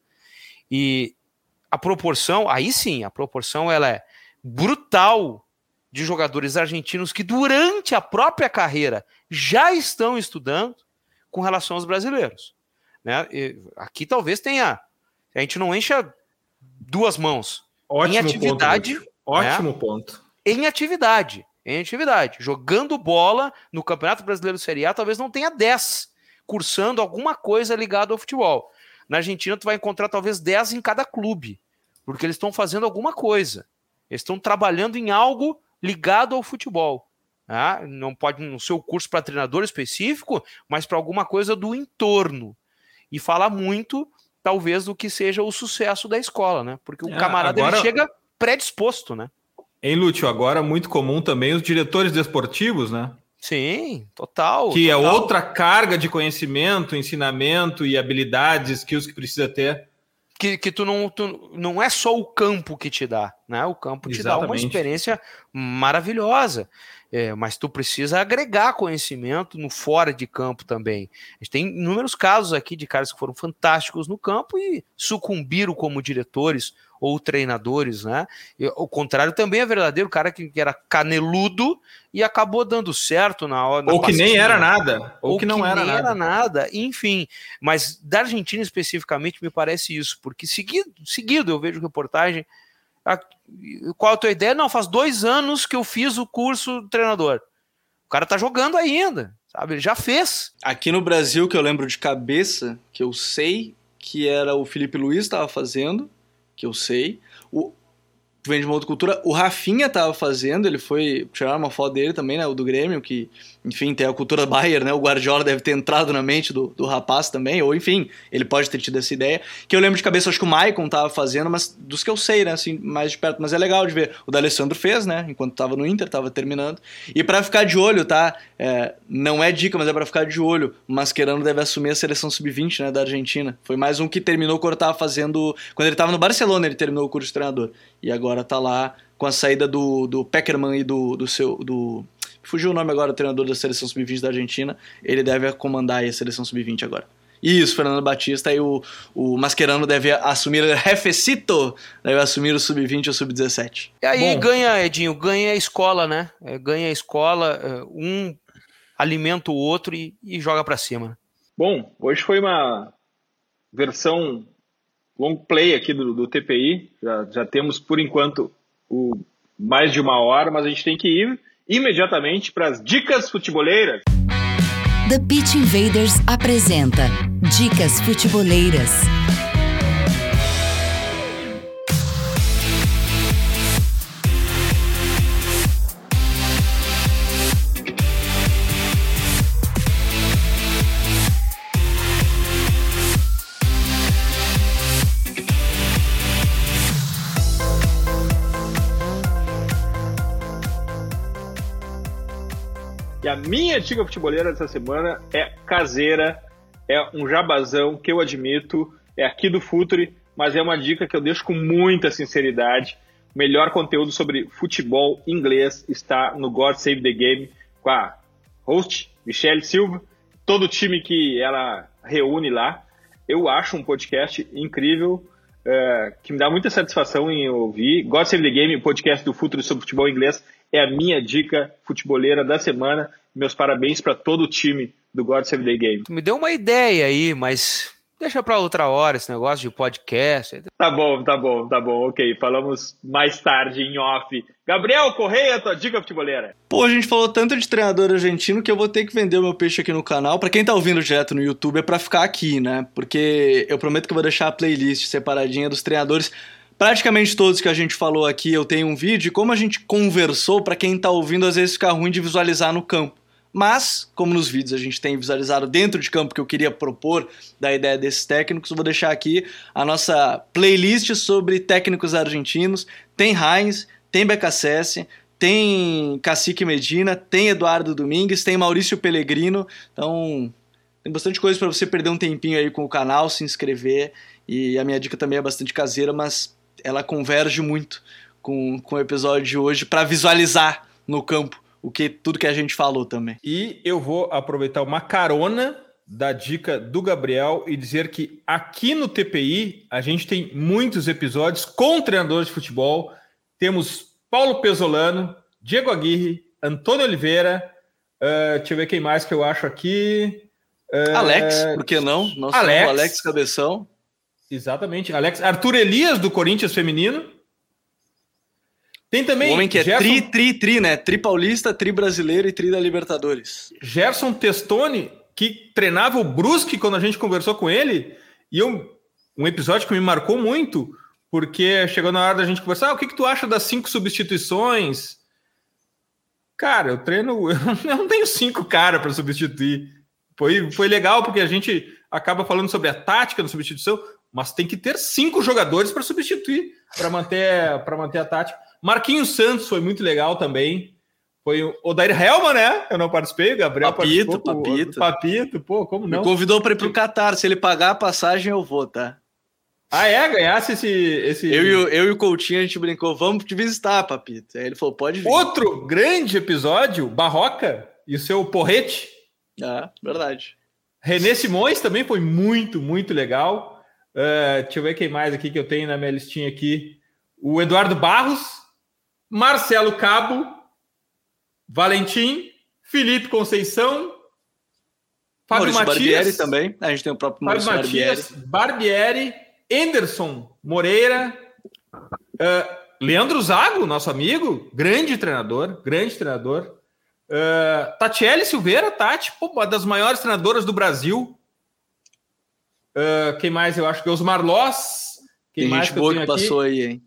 E a proporção, aí sim, a proporção ela é brutal de jogadores argentinos que durante a própria carreira já estão estudando com relação aos brasileiros. Né? E aqui talvez tenha, a gente não encha duas mãos. Ótimo em atividade, ponto. Ótimo né? ponto. Em atividade, em atividade, jogando bola no Campeonato Brasileiro Série A, talvez não tenha 10 cursando alguma coisa ligada ao futebol. Na Argentina tu vai encontrar talvez 10 em cada clube, porque eles estão fazendo alguma coisa. Eles estão trabalhando em algo ligado ao futebol. Tá? Não pode no seu curso para treinador específico, mas para alguma coisa do entorno. E fala muito, talvez, do que seja o sucesso da escola, né? Porque o É, camarada agora- ele chega predisposto, né? Em Lúcio, agora muito comum também os diretores desportivos, né? Sim, total. Que é total. outra carga de conhecimento, ensinamento e habilidades, skills que precisa ter. Que, que tu não, tu, não é só o campo que te dá, né? O campo te dá uma Exatamente. experiência maravilhosa, é, mas tu precisa agregar conhecimento no fora de campo também. A gente tem inúmeros casos aqui de caras que foram fantásticos no campo e sucumbiram como diretores ou treinadores, né? O contrário também é verdadeiro, o cara que, que era caneludo e acabou dando certo na hora. Ou que nem pastinha era nada. Ou, que não era nem nada. era nada, enfim. Mas da Argentina especificamente me parece isso, porque seguido, seguido eu vejo reportagem. a- qual a tua ideia? Não, faz dois anos que eu fiz o curso treinador. O cara tá jogando ainda, sabe? Ele já fez. Aqui no Brasil, que eu lembro de cabeça, que eu sei que era o Felipe Luiz estava fazendo, que eu sei. O vem de uma outra cultura. O Rafinha estava fazendo, ele foi tirar uma foto dele também, né? O do Grêmio, que, enfim, tem a cultura Bayer, né? O Guardiola deve ter entrado na mente do, do rapaz também, ou enfim, ele pode ter tido essa ideia. Que eu lembro de cabeça, acho que o Maicon tava fazendo, mas dos que eu sei, né? Assim, mais de perto. Mas é legal de ver. O D'Alessandro fez, né? Enquanto tava no Inter, tava terminando. E para ficar de olho, tá? É, não é dica, mas é para ficar de olho. O Mascherano deve assumir a seleção sub-20, né? Da Argentina. Foi mais um que terminou quando tava fazendo. Quando ele tava no Barcelona, ele terminou o curso de treinador. E agora tá lá com a saída do, do Peckerman e do, do seu. Do, fugiu o nome agora, do treinador da seleção sub-20 da Argentina. Ele deve comandar aí a seleção sub-20 agora. Isso, Fernando Batista e o, o Mascherano deve assumir o Refecito, deve assumir o sub-20 ou sub-17. E aí Bom. ganha, Edinho, ganha a escola, né? É, ganha a escola, é, um alimenta o outro e, e joga para cima. Bom, hoje foi uma versão long play aqui do, do TPI. Já, já temos, por enquanto, o mais de uma hora, mas a gente tem que ir imediatamente para as dicas futeboleiras. The Pitch Invaders apresenta Dicas Futeboleiras. Minha dica futeboleira dessa semana é caseira, é um jabazão que eu admito, é aqui do Futre, mas é uma dica que eu deixo com muita sinceridade. O melhor conteúdo sobre futebol inglês está no God Save the Game com a host Michelle Silva, todo o time que ela reúne lá. Eu acho um podcast incrível, é, que me dá muita satisfação em ouvir. God Save the Game, o podcast do Futuro sobre futebol inglês, é a minha dica futeboleira da semana. Meus parabéns para todo o time do God Save the Game. Tu me deu uma ideia aí, mas deixa para outra hora esse negócio de podcast. Tá bom, tá bom, tá bom, ok. Falamos mais tarde em off. Gabriel Correia, tua dica futeboleira. Pô, a gente falou tanto de treinador argentino que eu vou ter que vender o meu peixe aqui no canal. Pra quem tá ouvindo direto no YouTube, é pra ficar aqui, né? Porque eu prometo que eu vou deixar a playlist separadinha dos treinadores. Praticamente todos que a gente falou aqui eu tenho um vídeo. E como a gente conversou, pra quem tá ouvindo, às vezes fica ruim de visualizar no campo. Mas, como nos vídeos a gente tem visualizado dentro de campo que eu queria propor da ideia desses técnicos, vou deixar aqui a nossa playlist sobre técnicos argentinos. Tem Heinz, tem BKSS, tem Cacique Medina, tem Eduardo Domingues, tem Maurício Pellegrino. Então, tem bastante coisa para você perder um tempinho aí com o canal, se inscrever. E a minha dica também é bastante caseira, mas ela converge muito com, com o episódio de hoje para visualizar no campo o que tudo que a gente falou também. E eu vou aproveitar uma carona da dica do Gabriel e dizer que aqui no TPI a gente tem muitos episódios com treinadores de futebol. Temos Paulo Pesolano, Diego Aguirre, Antônio Oliveira. Uh, deixa eu ver quem mais que eu acho aqui. Uh, Alex, por que não? Nosso Alex, Alex Cabeção. Exatamente. Alex Arthur Elias, do Corinthians Feminino. Tem também. O homem que é Gerson... tri, tri, tri, né? Tri paulista, tri brasileiro e tri da Libertadores. Gerson Testoni, que treinava o Brusque quando a gente conversou com ele, e eu, um episódio que me marcou muito, porque chegou na hora da gente conversar, ah, o que, que tu acha das cinco substituições? Cara, eu treino, eu não tenho cinco caras para substituir. Foi, foi legal porque a gente acaba falando sobre a tática da substituição, mas tem que ter cinco jogadores para substituir, para manter, manter a tática. Marquinhos Santos foi muito legal também. Foi o Odair Helman, né? Eu não participei, o Gabriel Papito. Papito. Papito, pô, como não? Me convidou para ir para o Catar. Se ele pagar a passagem, eu vou, tá? Ah, é? Ganhasse esse. esse... Eu, e o, eu e o Coutinho, a gente brincou, vamos te visitar, Papito. Aí ele falou, pode vir. Outro grande episódio, Barroca e o seu porrete. Ah, verdade. René Simões também foi muito, muito legal. Uh, deixa eu ver quem mais aqui que eu tenho na minha listinha aqui. O Eduardo Barros, Marcelo Cabo, Valentim, Felipe Conceição, Fábio Maurício Matias. Barbieri também. A gente tem o próprio Fábio Maurício Matias, Barbieri. Barbieri, Anderson Moreira, uh, Leandro Zago, nosso amigo, grande treinador, grande treinador. Uh, Tatiele Silveira, Tati, pô, uma das maiores treinadoras do Brasil. Uh, quem mais eu acho que é Osmar Loss. Quem Tem mais gente que boa que passou aí, hein?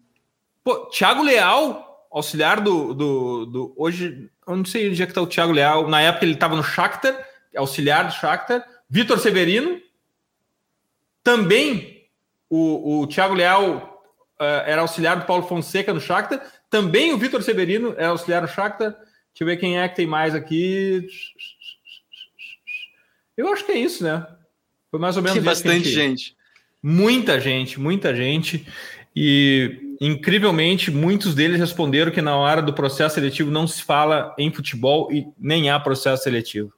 Pô, Thiago Leal, auxiliar do, do, do, Hoje, eu não sei onde é que está o Thiago Leal. Na época ele estava no Shakhtar, auxiliar do Shakhtar. Vitor Severino. Também o, o Thiago Leal uh, era auxiliar do Paulo Fonseca no Shakhtar. Também o Vitor Severino era auxiliar do Shakhtar. Deixa eu ver quem é que tem mais aqui. Eu acho que é isso, né? Foi mais ou menos bastante gente. Muita gente, muita gente. E, incrivelmente, muitos deles responderam que na hora do processo seletivo não se fala em futebol e nem há processo seletivo.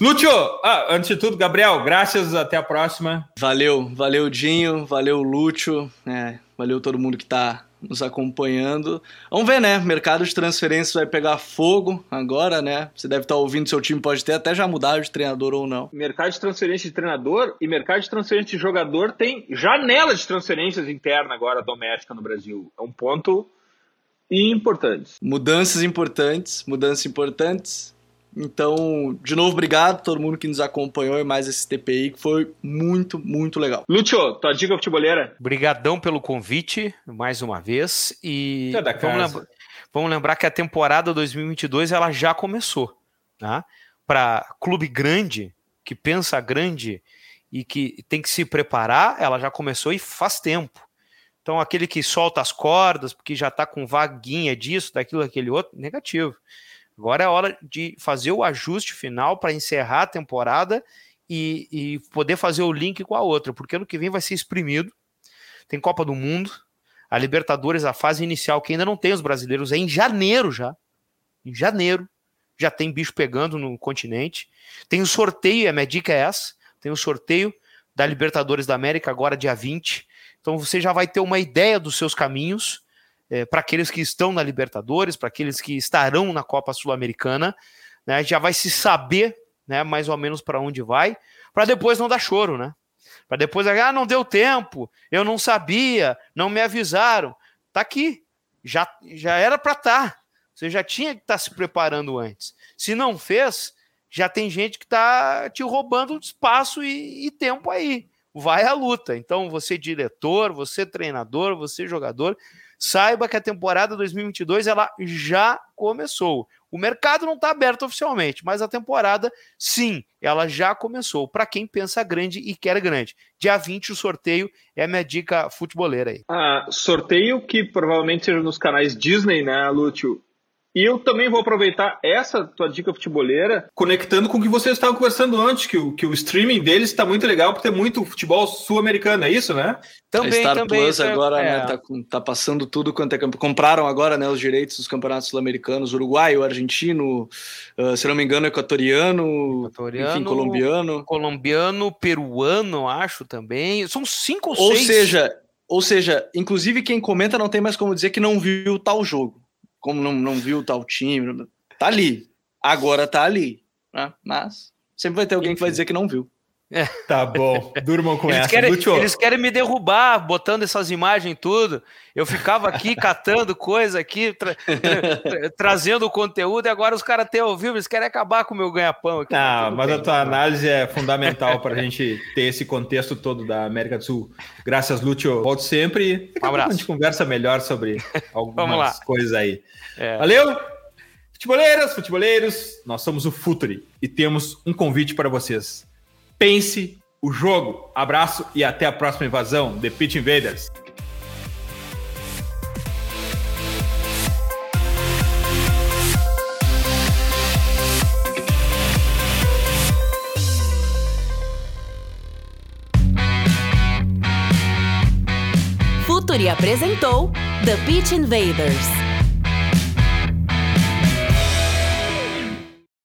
Lúcio, ah, antes de tudo, Gabriel, graças, até a próxima. Valeu, valeu, Dinho, valeu, Lúcio, é, valeu todo mundo que está nos acompanhando. Vamos ver, né? Mercado de transferências vai pegar fogo agora, né? Você deve estar ouvindo, seu time pode ter até já mudado de treinador ou não. Mercado de transferência de treinador e mercado de transferência de jogador tem janela de transferências interna agora, doméstica no Brasil. É um ponto importante. Mudanças importantes, mudanças importantes. Então, de novo, obrigado a todo mundo que nos acompanhou em mais esse TPI, que foi muito, muito legal. Lúcio, tua dica futebolera? Obrigadão pelo convite, mais uma vez. E é vamos, lembra vamos, lembrar que a temporada 2022 ela já começou. Tá? Para clube grande, que pensa grande e que tem que se preparar, ela já começou e faz tempo. Então, aquele que solta as cordas, porque já está com vaguinha disso, daquilo, daquele outro, negativo. Agora é hora de fazer o ajuste final para encerrar a temporada e, e, poder fazer o link com a outra, porque ano que vem vai ser exprimido. Tem Copa do Mundo, a Libertadores, a fase inicial, que ainda não tem os brasileiros, é em janeiro já. Em janeiro já tem bicho pegando no continente. Tem o sorteio, a minha dica é essa: tem o sorteio da Libertadores da América agora, dia 20. Então você já vai ter uma ideia dos seus caminhos é, para aqueles que estão na Libertadores, para aqueles que estarão na Copa Sul-Americana, né, já vai se saber né, mais ou menos para onde vai, para depois não dar choro, né? Para depois, ah, não deu tempo, eu não sabia, não me avisaram. Tá aqui, já, já era para estar. Tá. Você já tinha que estar tá se preparando antes. Se não fez, já tem gente que está te roubando espaço e, e tempo aí. Vai à luta. Então, você diretor, você treinador, você jogador, saiba que a temporada 2022 ela já começou. O mercado não está aberto oficialmente, mas a temporada, sim, ela já começou. Para quem pensa grande e quer grande. Dia 20, o sorteio é a minha dica futeboleira aí. Ah, sorteio que provavelmente seja nos canais Disney, né, Lúcio? E eu também vou aproveitar essa tua dica futeboleira. Conectando com o que vocês estavam conversando antes, que o, que o streaming deles está muito legal por ter muito futebol sul-americano, é isso, né? Também, a Star também. Plus agora é. né, tá, tá, passando tudo quanto é campo. Compraram agora né, os direitos dos campeonatos sul-americanos, uruguaio, argentino, uh, se não me engano, equatoriano, equatoriano, enfim, colombiano. Colombiano, peruano, acho também. São cinco ou, ou seis. Ou seja, ou seja, inclusive quem comenta não tem mais como dizer que não viu tal jogo como não, não viu tal time. Tá ali. Agora tá ali. Né? Mas sempre vai ter alguém que vai dizer que não viu. É. Tá bom, durmam com eles essa. Querem, eles querem me derrubar, botando essas imagens tudo. Eu ficava aqui catando coisa aqui, tra tra trazendo o conteúdo, e agora os caras têm ouvido, eles querem acabar com o meu ganha-pão aqui. Não, mas bem, a tua análise é fundamental para a gente ter esse contexto todo da América do Sul. Graças, Lúcio. Volto sempre. Um abraço. A gente conversa melhor sobre algumas coisas aí. É. Valeu! Futeboleiras, futeboleiros, nós somos o Futuri e temos um convite para vocês pense o jogo. Abraço e até a próxima invasão, The Pitch Invaders. Futuri apresentou The Pitch Invaders.